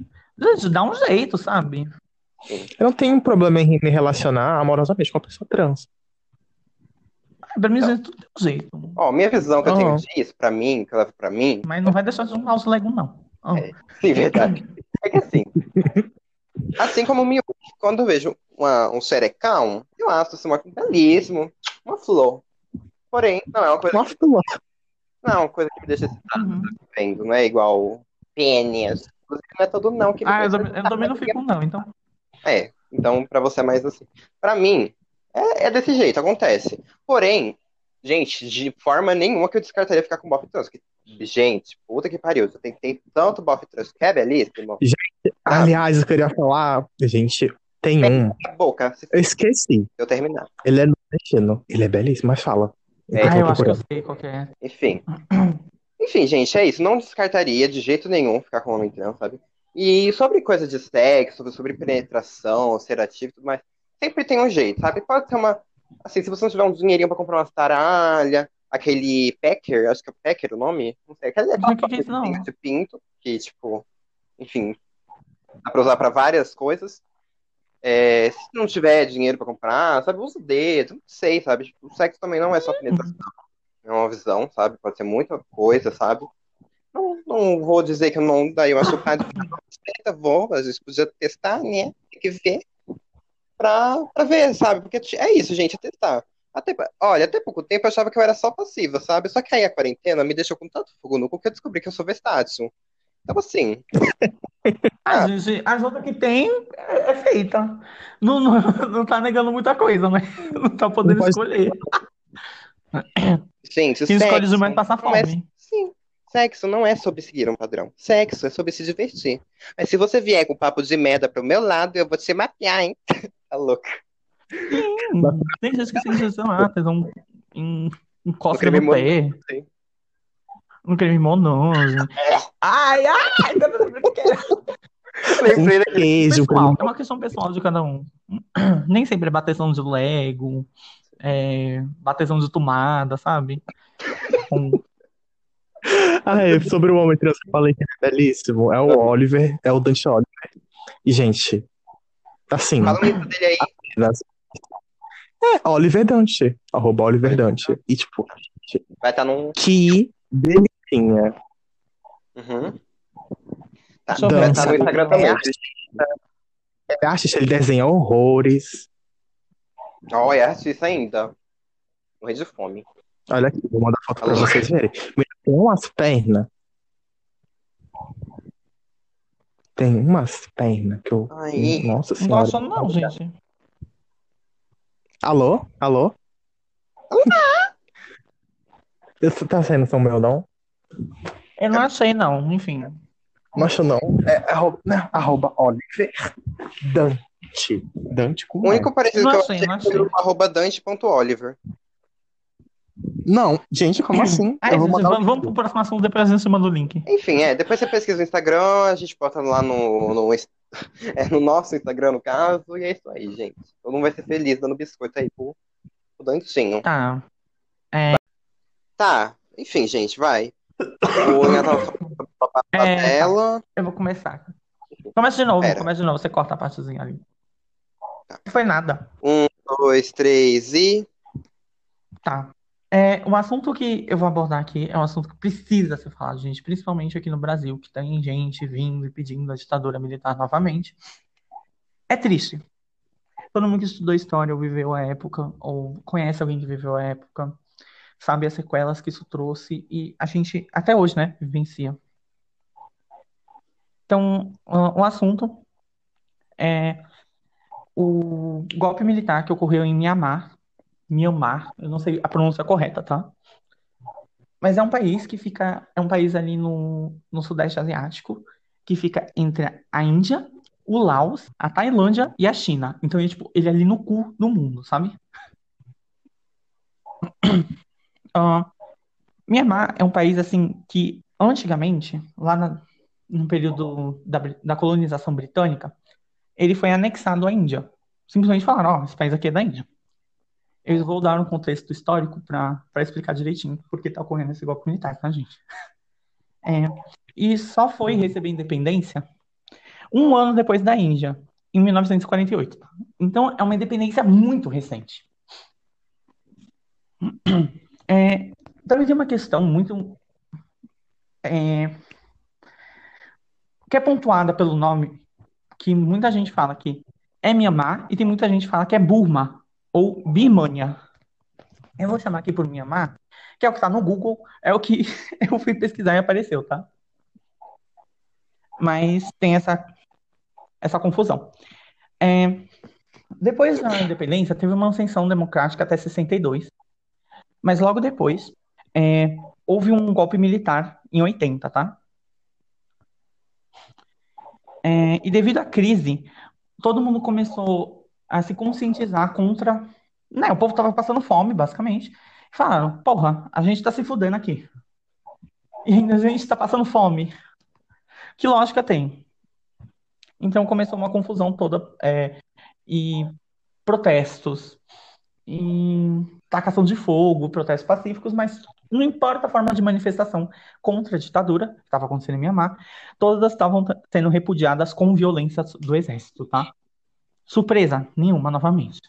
Gente, dá um jeito, sabe? Eu não tenho problema em me relacionar amorosamente com uma pessoa trans. Pra mim, gente, tudo tem um jeito. Ó, minha visão que eu tenho disso, pra mim, que eu levo pra mim, Mas não vai deixar de juntar os Lego, não. Ah. É. sim, verdade. É que assim, assim como o Miúdo, quando eu vejo uma, um xerecão, eu acho assim, uma belíssimo, uma flor. Porém, não é uma coisa, Uma flor. não é uma coisa que me deixa Uhum. vendo, não é igual pênis. Inclusive, não é todo não que Ah, eu, eu também não fico, não, então. É, então pra você é mais assim. Pra mim, é, é desse jeito, acontece. Porém, gente, de forma nenhuma que eu descartaria ficar com bofe trans. Que, gente, puta que pariu, eu tentei tanto bofe trans que é belíssimo. Aliás, eu queria falar, gente, tem um. A boca, se Eu esqueci. eu terminar. Ele é nordestino. Ele é belíssimo, mas fala. É, Ah, eu tô acho que eu sei qual que é. Enfim. Enfim, gente, é isso. Não descartaria de jeito nenhum ficar com homem trans, sabe? E sobre coisa de sexo, sobre, penetração, ser ativo e tudo mais, sempre tem um jeito, sabe? Pode ser uma. Assim, se você não tiver um dinheirinho pra comprar umas taralha, aquele Packer, acho que é Packer o nome? Não sei. Aquele, Não, que que é isso, não? de pinto, que, tipo, enfim, dá pra usar pra várias coisas. É, se não tiver dinheiro pra comprar, sabe, usa o dedo, não sei, sabe? Tipo, o sexo também não é só penetração, é uma visão, sabe? Pode ser muita coisa, sabe? Não, não vou dizer que eu não daí uma chupada de vou, às vezes podia testar, né? Tem que ver pra, pra ver, sabe? Porque é isso, gente, é testar. Até, olha, até pouco tempo eu achava que eu era só passiva, sabe? Só que aí a quarentena me deixou com tanto fogo no cu que eu descobri que eu sou vestátil. Então, assim, A gente, a ajuda que tem é, é feita. Não, não, não tá negando muita coisa, né? Não tá podendo Não pode- escolher. Gente, Quem escolhe sexo demais passa não é- fome. Sim, sexo não é sobre seguir um padrão. Sexo é sobre se divertir. Mas se você vier com papo de merda pro meu lado, eu vou te mapear, hein? Tá louca. Sim, tem gente que sei lá, tesão em, em cócega creme no pé. sim. Um creme monoso. Ai, ai! Lembrei Um daquele. queijo. Pessoal, é uma questão pessoal de cada um. Nem sempre é bateção de Lego, é bateção de tomada, sabe? Com- Ah, é, sobre o homem trans que eu falei que é belíssimo. É o Oliver, é o Dante Oliver. E, gente, assim, Fala o Insta dele aí. nas- é Oliver Dante, arroba Oliver Dante. E, tipo, Vai estar num. que delicinha. Uhum. Tá, eu vai estar no Instagram É também. é artista, ele desenha horrores. Ó, é artista ainda. Morrer de fome. Olha aqui, vou mandar foto pra Alô? vocês verem. Tem umas pernas. Tem umas pernas que eu. Aí. Nossa Não senhora. gosto não, gente. Alô? Alô? Isso tá saindo som meu, não? Eu não achei, não, enfim. Não acho não. É arroba, né? arroba Oliver Dan. Dante. Dante com O único parecido Não que eu achei, achei não achei. o arroba dante.oliver. Não, gente, como assim? Eu vou mandar vamos, vamos pro próximo assunto, depois a gente manda o link. Enfim, é, depois você pesquisa no Instagram, a gente bota lá no, no, é, no nosso Instagram, no caso, e é isso aí, gente. Todo mundo vai ser feliz dando biscoito aí pro, pro Dantinho. Tá. Tá, enfim, gente, vai. O Ian tava falando sobre a parte da É, tá. tela. Eu vou começar. Começa de novo, Pera. começa de novo. Você corta a partezinha ali. Tá. Não foi nada. Um, dois, três e. Tá. É, o assunto que eu vou abordar aqui é um assunto que precisa ser falado, gente, principalmente aqui no Brasil, que tem gente vindo e pedindo a ditadura militar novamente. É triste. Todo mundo que estudou história ou viveu a época, ou conhece alguém que viveu a época, sabe as sequelas que isso trouxe e a gente, até hoje, né, vivencia. Então, o o assunto é o golpe militar que ocorreu em Myanmar, Myanmar, eu não sei a pronúncia correta, tá? Mas é um país que fica, é um país ali no, no Sudeste Asiático, que fica entre a Índia, o Laos, a Tailândia e a China. Então, ele, tipo, ele é ali no cu do mundo, sabe? Ah, Myanmar é um país, assim, que antigamente, lá na- no período da, da colonização britânica, ele foi anexado à Índia. Simplesmente falaram, ó, esse país aqui é da Índia. Eles vão dar um contexto histórico para explicar direitinho por que está ocorrendo esse golpe militar, tá, gente? É, e só foi receber independência um ano depois da Índia, em 1948. tá? Então, é uma independência muito recente. É, também tem uma questão muito. é, que é pontuada pelo nome, que muita gente fala que é Myanmar e tem muita gente que fala que é Burma ou Birmania. Eu vou chamar aqui por Myanmar, que é o que está no Google, é o que eu fui pesquisar e apareceu, tá? Mas tem essa, essa confusão. É, depois da independência, teve uma ascensão democrática até 62, mas logo depois é, houve um golpe militar em 80, tá? É, e devido à crise, todo mundo começou a se conscientizar contra. Né, o povo tava passando fome, basicamente. E falaram: porra, a gente tá se fudendo aqui. E ainda a gente tá passando fome. Que lógica tem? Então começou uma confusão toda. é, e protestos, e tacação de fogo, protestos pacíficos, mas não importa a forma de manifestação contra a ditadura que estava acontecendo em Mianmar, todas estavam sendo repudiadas com violência do exército, tá? Surpresa nenhuma, novamente.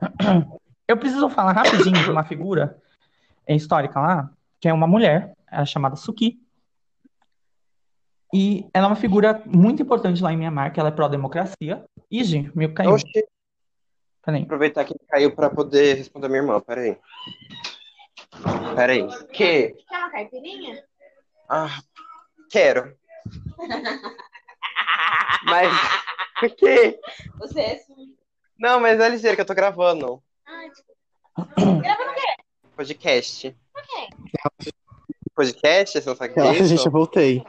Eu preciso falar rapidinho de uma figura é, histórica lá, que é uma mulher, ela é chamada Suki. E ela é uma figura muito importante lá em Mianmar, que ela é pró-democracia. Ih, gente, meu caiu. Oxi, Peraí. aproveitar que caiu pra poder responder a minha irmã. Peraí. Peraí. Que? Quer uma caipirinha? Ah, quero. Mas. O quê? Você é sujo. Não, mas é ligeiro que eu tô gravando. Ai, desculpa. Gravando o quê? Podcast. Podcast? Você não sabe o que é isso? gente, eu voltei.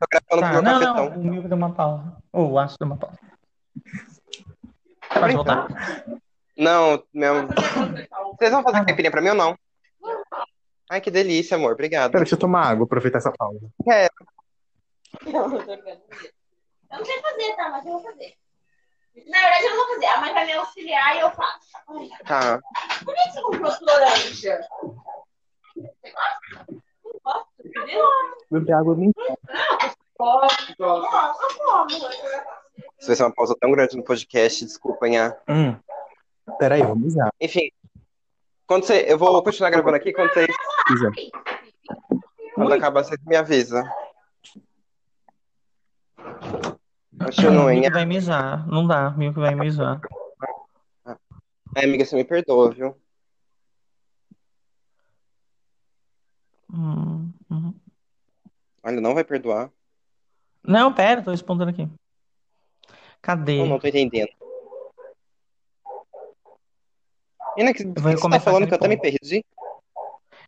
Tô gravando Tá, com o meu não, cafetão. não, o meu deu uma pausa. Ou o acho deu uma pausa. Tá Pode voltar? Não, meu. Vocês vão fazer Ah, caipirinha pra mim ou não? Ai, que delícia, amor. Obrigado. Pera, deixa eu tomar água, aproveitar essa pausa. Eu não sei fazer, tá? Mas eu vou fazer. Na verdade, eu não vou fazer. A mãe vai me auxiliar e eu faço. Ai, Tá. Por que você comprou laranja? Você gosta? Não gosto, entendeu? Beber água nem. Gosto. Gosto, eu. Isso vai ser uma pausa tão grande no podcast, desculpem. Ah. Hum. Pera aí, vamos já. Enfim. Quando você... Eu vou continuar gravando aqui. Quando, vocês... Quiser. quando acabar, vocês me avisam. Continue. Milk vai mijar. Não dá, Milk vai mijar. Ai, amiga, você me perdoa, viu? Hum, hum. Olha, não vai perdoar. Não, pera, tô respondendo aqui. Cadê? Eu não tô entendendo. Menina, que, que você tá começar falando que eu até me perdi?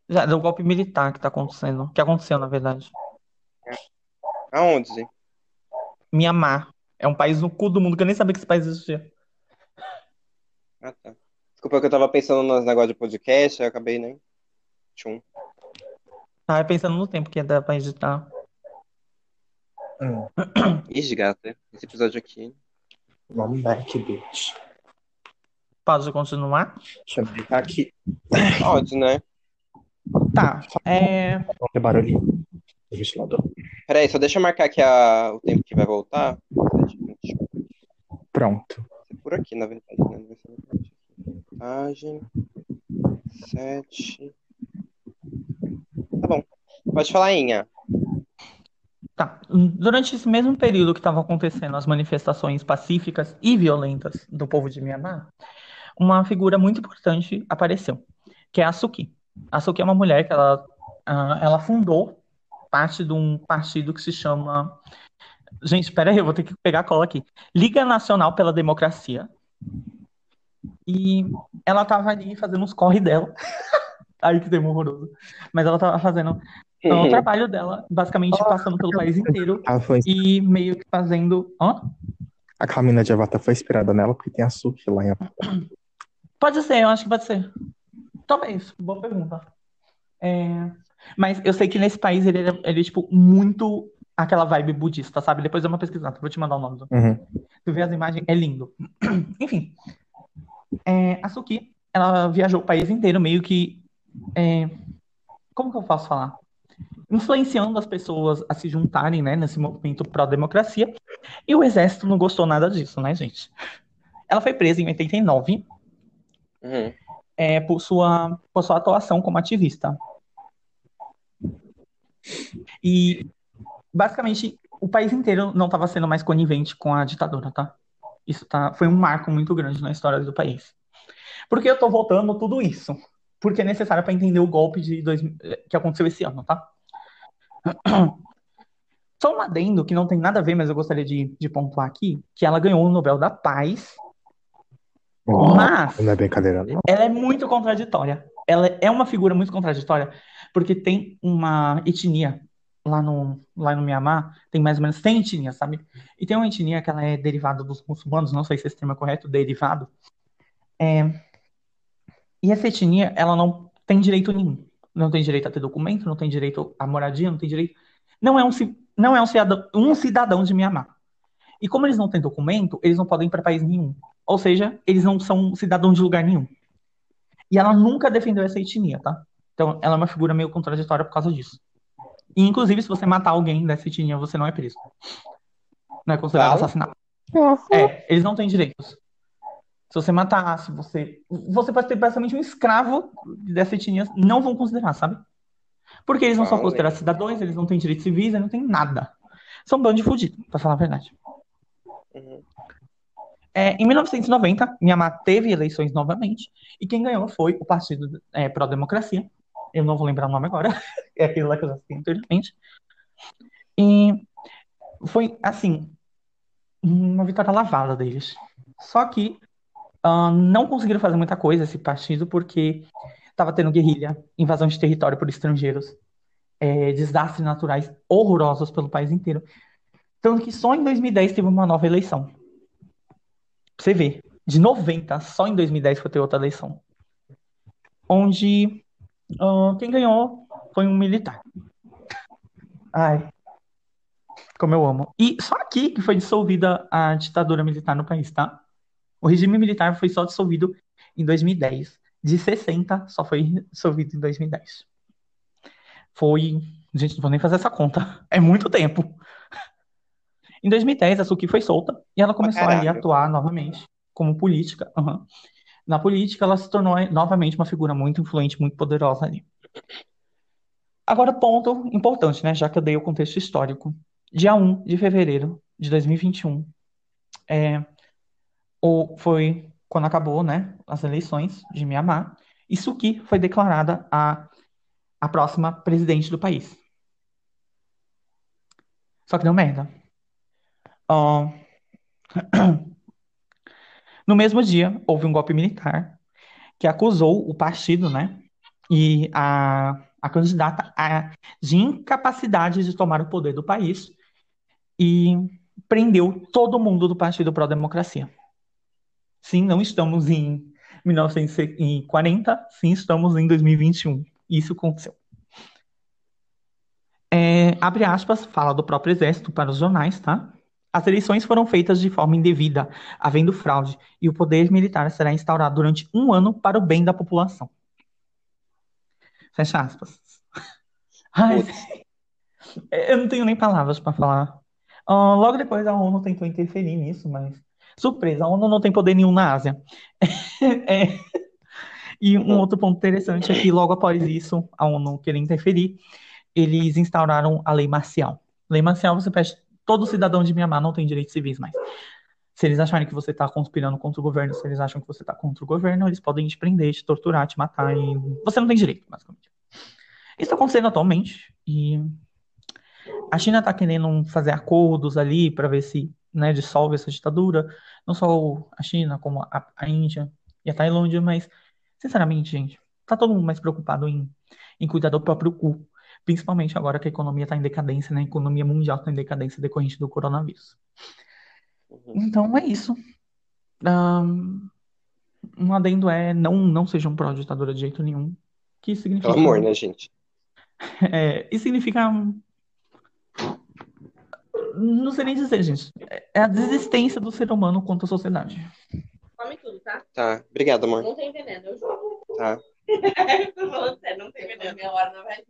Já deu golpe militar que tá acontecendo. Que aconteceu, na verdade. Aonde? Mianmar. É um país no cu do mundo que eu nem sabia que esse país existia. Ah, tá. Desculpa que eu tava pensando nos negócios de podcast, aí eu acabei, né? Tchum. Tava pensando no tempo que ia dar pra editar. Hum, Ixi, gata, esse episódio aqui. vamos back, bitch. Pode continuar? Deixa eu deitar aqui. Pode, né? Tá. É... Ter barulhinho do ventilador. Peraí, só deixa eu marcar aqui a... o tempo que vai voltar. Pronto. Por aqui, na verdade, né? Página. Sete. Tá bom. Pode falar, Inha. Tá. Durante esse mesmo período que estavam acontecendo as manifestações pacíficas e violentas do povo de Myanmar, uma figura muito importante apareceu, que é a Suki. A Suki é uma mulher que ela, ah, ela fundou parte de um partido que se chama. Gente, pera aí, eu vou ter que pegar a cola aqui. Liga Nacional pela Democracia. E ela tava ali fazendo uns corre dela. Aí que termo horroroso. Mas ela tava fazendo então, o trabalho dela, basicamente passando pelo país inteiro foi, e meio que fazendo. Hã? a Camina de Avatar foi inspirada nela porque tem a Suki lá em Avatar. Pode ser, eu acho que pode ser. Talvez, boa pergunta. É, Mas eu sei que nesse país ele, é- ele é, tipo, muito aquela vibe budista, sabe? Depois dá uma pesquisada, vou te mandar o nome. do- Uhum. Tu vê as imagens, é lindo. Enfim, é, a Suki, ela viajou o país inteiro meio que. é, Como que eu posso falar? Influenciando as pessoas a se juntarem, né, nesse movimento pró-democracia. E o exército não gostou nada disso, né, gente? Ela foi presa em 89 Uhum. é, por sua, por sua atuação como ativista. E, basicamente, o país inteiro não estava sendo mais conivente com a ditadura, tá? Isso tá, foi um marco muito grande na história do país. Por que eu tô voltando tudo isso? Porque é necessário para entender o golpe de dois, que aconteceu esse ano, tá? Só um adendo que não tem nada a ver, mas eu gostaria de, de pontuar aqui, que ela ganhou o Nobel da Paz, mas Não é brincadeira, não. ela é muito contraditória. Ela é uma figura muito contraditória, porque tem uma etnia lá no, lá no Mianmar, tem mais ou menos 100 etnias, sabe? E tem uma etnia que ela é derivada dos muçulmanos, não sei se esse termo é correto, derivado. É, E essa etnia, ela não tem direito nenhum. Não tem direito a ter documento, não tem direito à moradia, não tem direito. Não é um, não é um cidadão, um cidadão de Mianmar. E como eles não têm documento, eles não podem ir para país nenhum. Ou seja, eles não são cidadãos de lugar nenhum. E ela nunca defendeu essa etnia, tá? Então, ela é uma figura meio contraditória por causa disso. E, inclusive, se você matar alguém dessa etnia, você não é preso. Não é considerado assassinato. É, eles não têm direitos. Se você matar, se você. Você pode ter basicamente um escravo dessa etnia, não vão considerar, sabe? Porque eles não são considerados cidadãos, eles não têm direitos civis, eles não têm nada. São um bando de fudido, pra falar a verdade. Uhum. É, em 1990, Myanmar teve eleições novamente, e quem ganhou foi o Partido é, Pró-Democracia. Eu não vou lembrar o nome agora, é aquele lá que eu já citei anteriormente. E foi, assim, uma vitória lavada deles. Só que ah, não conseguiram fazer muita coisa esse partido, porque estava tendo guerrilha, invasão de território por estrangeiros, é, desastres naturais horrorosos pelo país inteiro. Tanto que só em 2010 teve uma nova eleição. Você ver, de 90, só em 2010 foi ter outra eleição. Onde ah, quem ganhou foi um militar. Ai, como eu amo. E só aqui que foi dissolvida a ditadura militar no país, tá? O regime militar foi só dissolvido em 2010. De 60, só foi dissolvido em 2010. Foi. Gente, não vou nem fazer essa conta. É muito tempo. Em 2010, a Suki foi solta e ela começou a atuar novamente como política. Aham. Na política, ela se tornou novamente uma figura muito influente, muito poderosa ali. Agora, ponto importante, né? Já que eu dei o contexto histórico. Dia 1 de fevereiro de 2021, é, o, foi quando acabou, né, as eleições de Mianmar, e Suki foi declarada a, a próxima presidente do país. Só que deu merda. No mesmo dia, houve um golpe militar que acusou o partido, né, e a, a candidata a, de incapacidade de tomar o poder do país e prendeu todo mundo do Partido Pro Democracia. Sim, não estamos em 1940, sim, estamos em 2021. Isso aconteceu. É, abre aspas, fala do próprio exército para os jornais, tá? As eleições foram feitas de forma indevida, havendo fraude, e o poder militar será instaurado durante um ano para o bem da população. Fecha aspas. Ai, eu não tenho nem palavras para falar. Uh, logo depois a ONU tentou interferir nisso, mas surpresa, a ONU não tem poder nenhum na Ásia. é. E um outro ponto interessante é que logo após isso, a ONU querer interferir, eles instauraram a lei marcial. Lei marcial, você todo cidadão de Mianmar não tem direitos civis mais. Se eles acharem que você está conspirando contra o governo, se eles acham que você está contra o governo, eles podem te prender, te torturar, te matar e você não tem direito, basicamente. Isso está acontecendo atualmente e a China está querendo fazer acordos ali para ver se né, dissolve essa ditadura. Não só a China, como a, a Índia e a Tailândia, mas, sinceramente, gente, tá todo mundo mais preocupado em, em cuidar do próprio cu. Principalmente agora que a economia está em decadência, né? A economia mundial está em decadência decorrente do coronavírus. Uhum. Então é isso. Um, um adendo é não, não sejam pró-ditadura de jeito nenhum. Que significa. Pelo amor, né, gente? É, isso significa. Não sei nem dizer, gente. É a desistência do ser humano contra a sociedade. Come tudo, tá? Tá, obrigado, amor. Não tem veneno, eu juro. Tá. Tô falando sério, não tem veneno. Minha hora não vai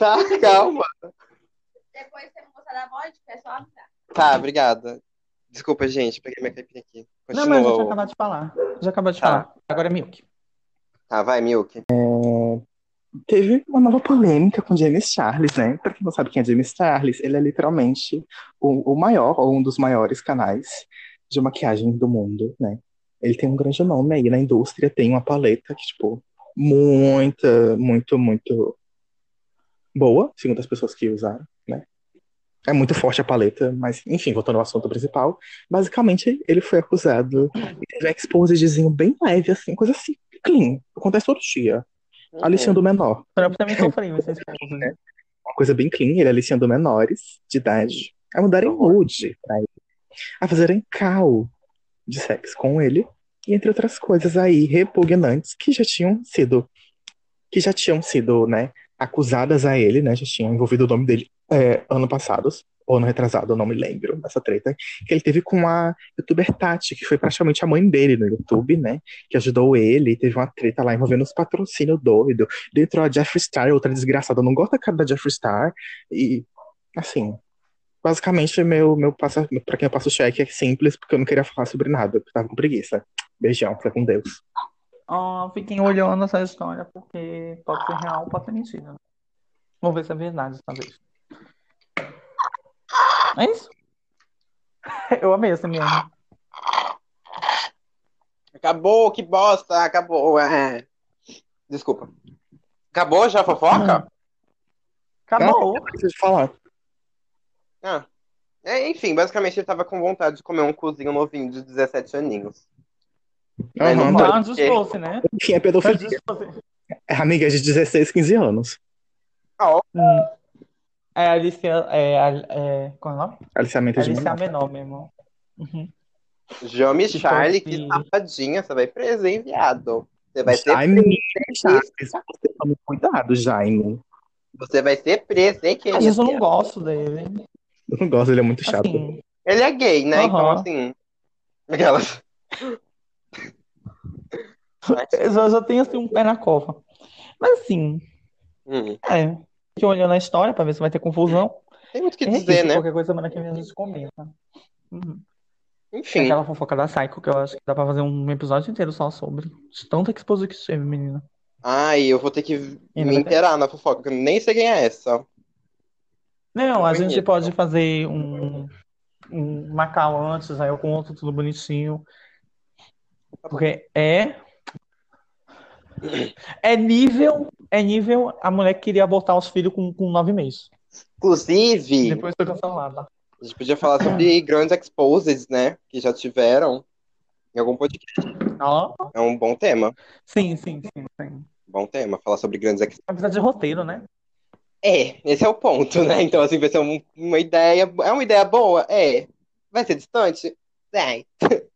Tá, calma. Depois, você não gostar da vodka, é só avisar. Tá, obrigada. Desculpa, gente, peguei minha caipirinha aqui. Não, Continua. mas eu já acabou de falar. Já acabou de Tá. falar. Agora é Milk. Tá, vai, Milk. Teve uma nova polêmica com James Charles, né? Pra quem não sabe quem é James Charles, ele é literalmente o, o maior, ou um dos maiores canais de maquiagem do mundo, né? Ele tem um grande nome aí na indústria, tem uma paleta que, tipo, muita, muito, muito boa, segundo as pessoas que usaram, né? É muito forte a paleta, mas, enfim, voltando ao assunto principal, basicamente ele foi acusado e teve um exposezinho bem leve, assim, coisa assim, clean. Acontece todo dia. Aliciando menor. Eu também sofri esposo, né? Uma coisa bem clean, ele aliciando menores de idade a mudarem nude pra ele, a fazerem cal de sexo com ele, e entre outras coisas aí repugnantes que já tinham sido que já tinham sido, né, acusadas a ele, né, já tinham envolvido o nome dele é, ano passado, ou ano retrasado, eu não me lembro dessa treta, que ele teve com a youtuber Tati, que foi praticamente a mãe dele no YouTube, né, que ajudou ele, teve uma treta lá envolvendo os patrocínios doido, dentro a Jeffree Star, outra desgraçada, eu não gosto da cara da Jeffree Star, e, assim, basicamente, meu, meu passa, pra quem eu passo o cheque é simples, porque eu não queria falar sobre nada, porque eu tava com preguiça. Beijão, fica com Deus. Ah, fiquem olhando essa história, porque pode ser real, pode ser mentira. Vamos ver se é verdade dessa vez. É isso? Eu amei essa minha. Acabou, que bosta, acabou. é. Desculpa. Acabou já a fofoca? Acabou. Não, preciso falar. Ah. É, enfim, basicamente ele tava com vontade de comer um cozinho novinho de 17 aninhos. Aí não Tá, porque- dispôs, né? Enfim, é pedofilia. É de 16, 15 anos. Hum. É a Alicia. É, é, qual é o nome? Aliciamento de Alicia menor. Menor mesmo. Uhum. Jame Se Charlie, fosse- que safadinha, você vai preso, hein, viado? Você vai ser Jaime, preso, Charles, você tome cuidado, Jaime. você vai ser preso, hein, que Às vezes eu não gosto dele. Eu não gosto, ele é muito chato. Assim, Ele é gay, né? Então, Aham. assim. Aquelas. Eu já, já tenho assim um pé na cova. Mas assim, Hum, é. Fique olhando a história pra ver se vai ter confusão. tem muito o que E dizer, né? Qualquer coisa semana que vem a gente comenta. Uhum. Enfim. aquela fofoca da Psycho que eu acho que dá pra fazer um episódio inteiro só sobre. De tanta exposição que teve, menina. Ai, eu vou ter que Ainda me ter? inteirar na fofoca, que eu nem sei quem é essa. Não, a gente Bonito. pode fazer um, um Macau antes, aí eu conto tudo bonitinho. Porque é. É nível. É nível. A mulher que queria abortar os filhos com, com nove meses. Inclusive, Depois foi cancelada. a gente podia falar sobre grandes exposes, né? Que já tiveram em algum podcast. Ó, É um bom tema. sim, sim, sim, sim. Bom tema, falar sobre grandes exposes. Apesar de roteiro, né? É, esse é o ponto, né? Então, assim, vai ser um- uma ideia. É uma ideia boa? É. Vai ser distante? Vai.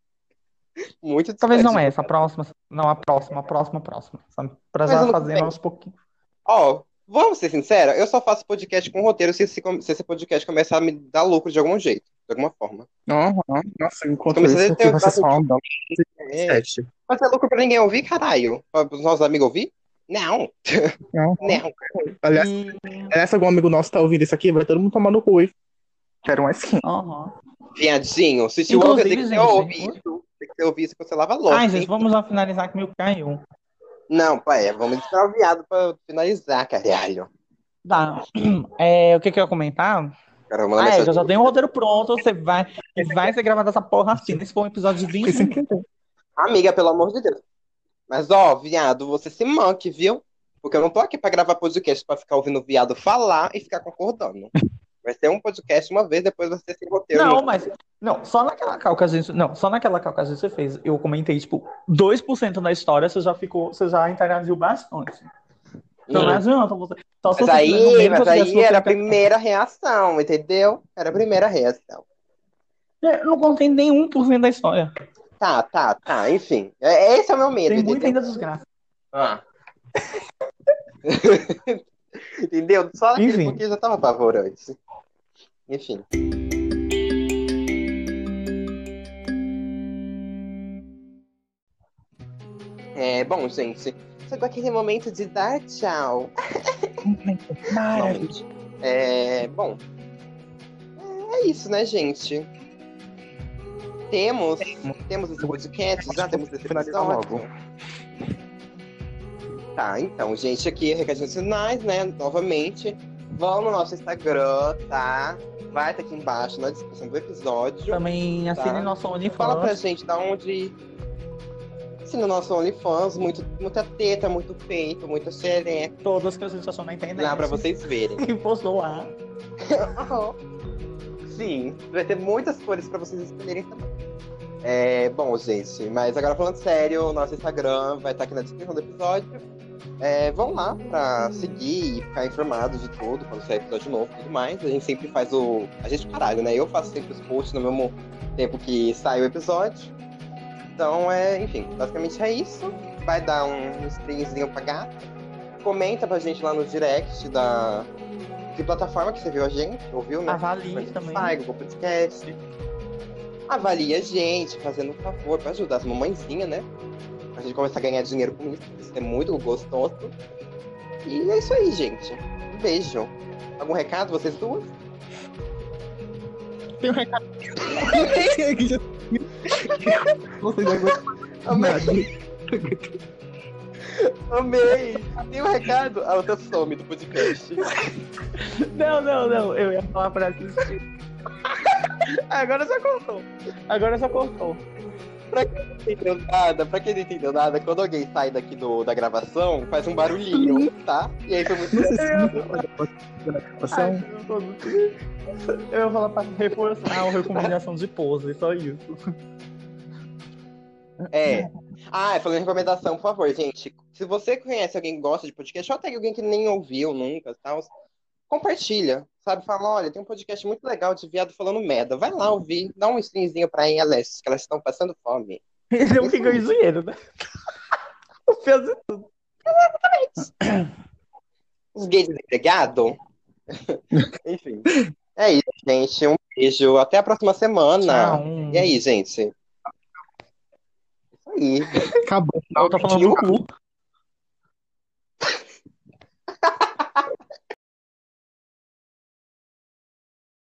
Muito. Talvez não essa, a próxima. Não, a próxima, a próxima, a próxima. Sabe? Pra já fazer aos pouquinhos. Ó, vamos ser sinceros, eu só faço podcast com roteiro se esse, se esse podcast começar a me dar lucro de algum jeito, de alguma forma. Aham. Nossa, enquanto Começa a isso, ter ser só um É, mas é lucro pra ninguém ouvir, caralho? Para os nossos amigos ouvir? Não, Não. não. Aliás, E... aliás, algum amigo nosso tá ouvindo isso aqui, vai todo mundo tomar no cu. hein? Quero um skin. Aham. Viadinho, se te ouve, tem que você gente, ouvir isso. Tem que ouvir isso que você lava louco. Ai, gente, hein? vamos já finalizar que meu caiu. Não, pai, vamos esperar o viado pra finalizar, caralho. Tá. É, o que que eu ia comentar? Cara, manda Ah, é, eu já tenho um roteiro pronto, você vai, vai ser gravado essa porra assim. Esse foi um episódio de 20 Foi sem minutos. querer. Amiga, pelo amor de Deus. Mas, ó, viado, você se manque, viu? Porque eu não tô aqui pra gravar podcast pra ficar ouvindo o viado falar e ficar concordando. Vai ser um podcast uma vez, depois vai ser sem roteiro. Não, mas. Não, só naquela cal que a gente. Não, só naquela cal que gente fez. Eu comentei, tipo, 2% da história você já ficou. Você já interagiu bastante. Então não adianta você. Só Mas você aí, meio mas aí você era a inter- primeira reação, entendeu? Era a primeira reação. Eu não contei nenhum por cento da história. Tá, tá, tá, enfim. É- Esse é o meu medo, Tem muita entendeu? ainda desgraça. Ah. Entendeu? Só aquele Enfim. pouquinho já tava apavorante. Enfim. É, bom, gente. Chegou aquele momento de dar tchau. Finalmente. É, bom. É isso, né, gente? Temos, temos esse podcast, já temos esse episódio. Tá, então, gente, aqui, recadinhos finais, né? Novamente, vão no nosso Instagram, tá? Vai estar aqui embaixo na descrição do episódio. Também assine Tá. nosso Fala pra OnlyFans. gente da onde. No nosso OnlyFans, muito, muita teta, muito peito, muita xereca, Todas que a gente achou na internet. lá pra vocês verem. E postou lá. Sim, vai ter muitas cores pra vocês escolherem também. É, bom, gente, mas agora falando sério, o nosso Instagram vai estar aqui na descrição do episódio. É, vão lá pra seguir e ficar informados de tudo, quando sair episódio novo e tudo mais. A gente sempre faz o. A gente, caralho, né? Eu faço sempre os posts no mesmo tempo que sai o episódio. Então, é, enfim, basicamente é isso. Vai dar um streamzinho pra gato. Comenta pra gente lá no direct da. Que plataforma que você viu a gente? Ouviu, né? Avalie também. Sai, Google Podcast. Avalie a gente, fazendo um favor pra ajudar as mamãezinhas, né? Pra gente começar a ganhar dinheiro com isso. Isso é muito gostoso. E é isso aí, gente. Um beijo. Algum recado, vocês duas? Tem um recado. Vocês Amei. Amei. Tem um recado. A outra some do podcast. Não, não, não. Eu ia falar pra assistir. Agora já cortou. Agora já cortou. Pra quem não entendeu nada, pra quem não entendeu nada, quando alguém sai daqui do, da gravação, faz um barulhinho, tá? E aí foi muito Eu ia falar pra reforçar a recomendação de pose, só isso. É. Ah, falando em recomendação, por favor, gente. Se você conhece alguém que gosta de podcast, ou até alguém que nem ouviu nunca, tal, compartilha, sabe? Fala, olha, tem um podcast muito legal de viado falando merda. Vai lá ouvir, dá um streamzinho pra elas, que elas estão passando fome. Ele não ficou em dinheiro, né? o peso de tudo. Exatamente. Os gays desempregados. Enfim. É isso, gente. Um beijo. Até a próxima semana. Tchau. E aí, gente? Isso aí. Acabou. Não, tá falando do cu.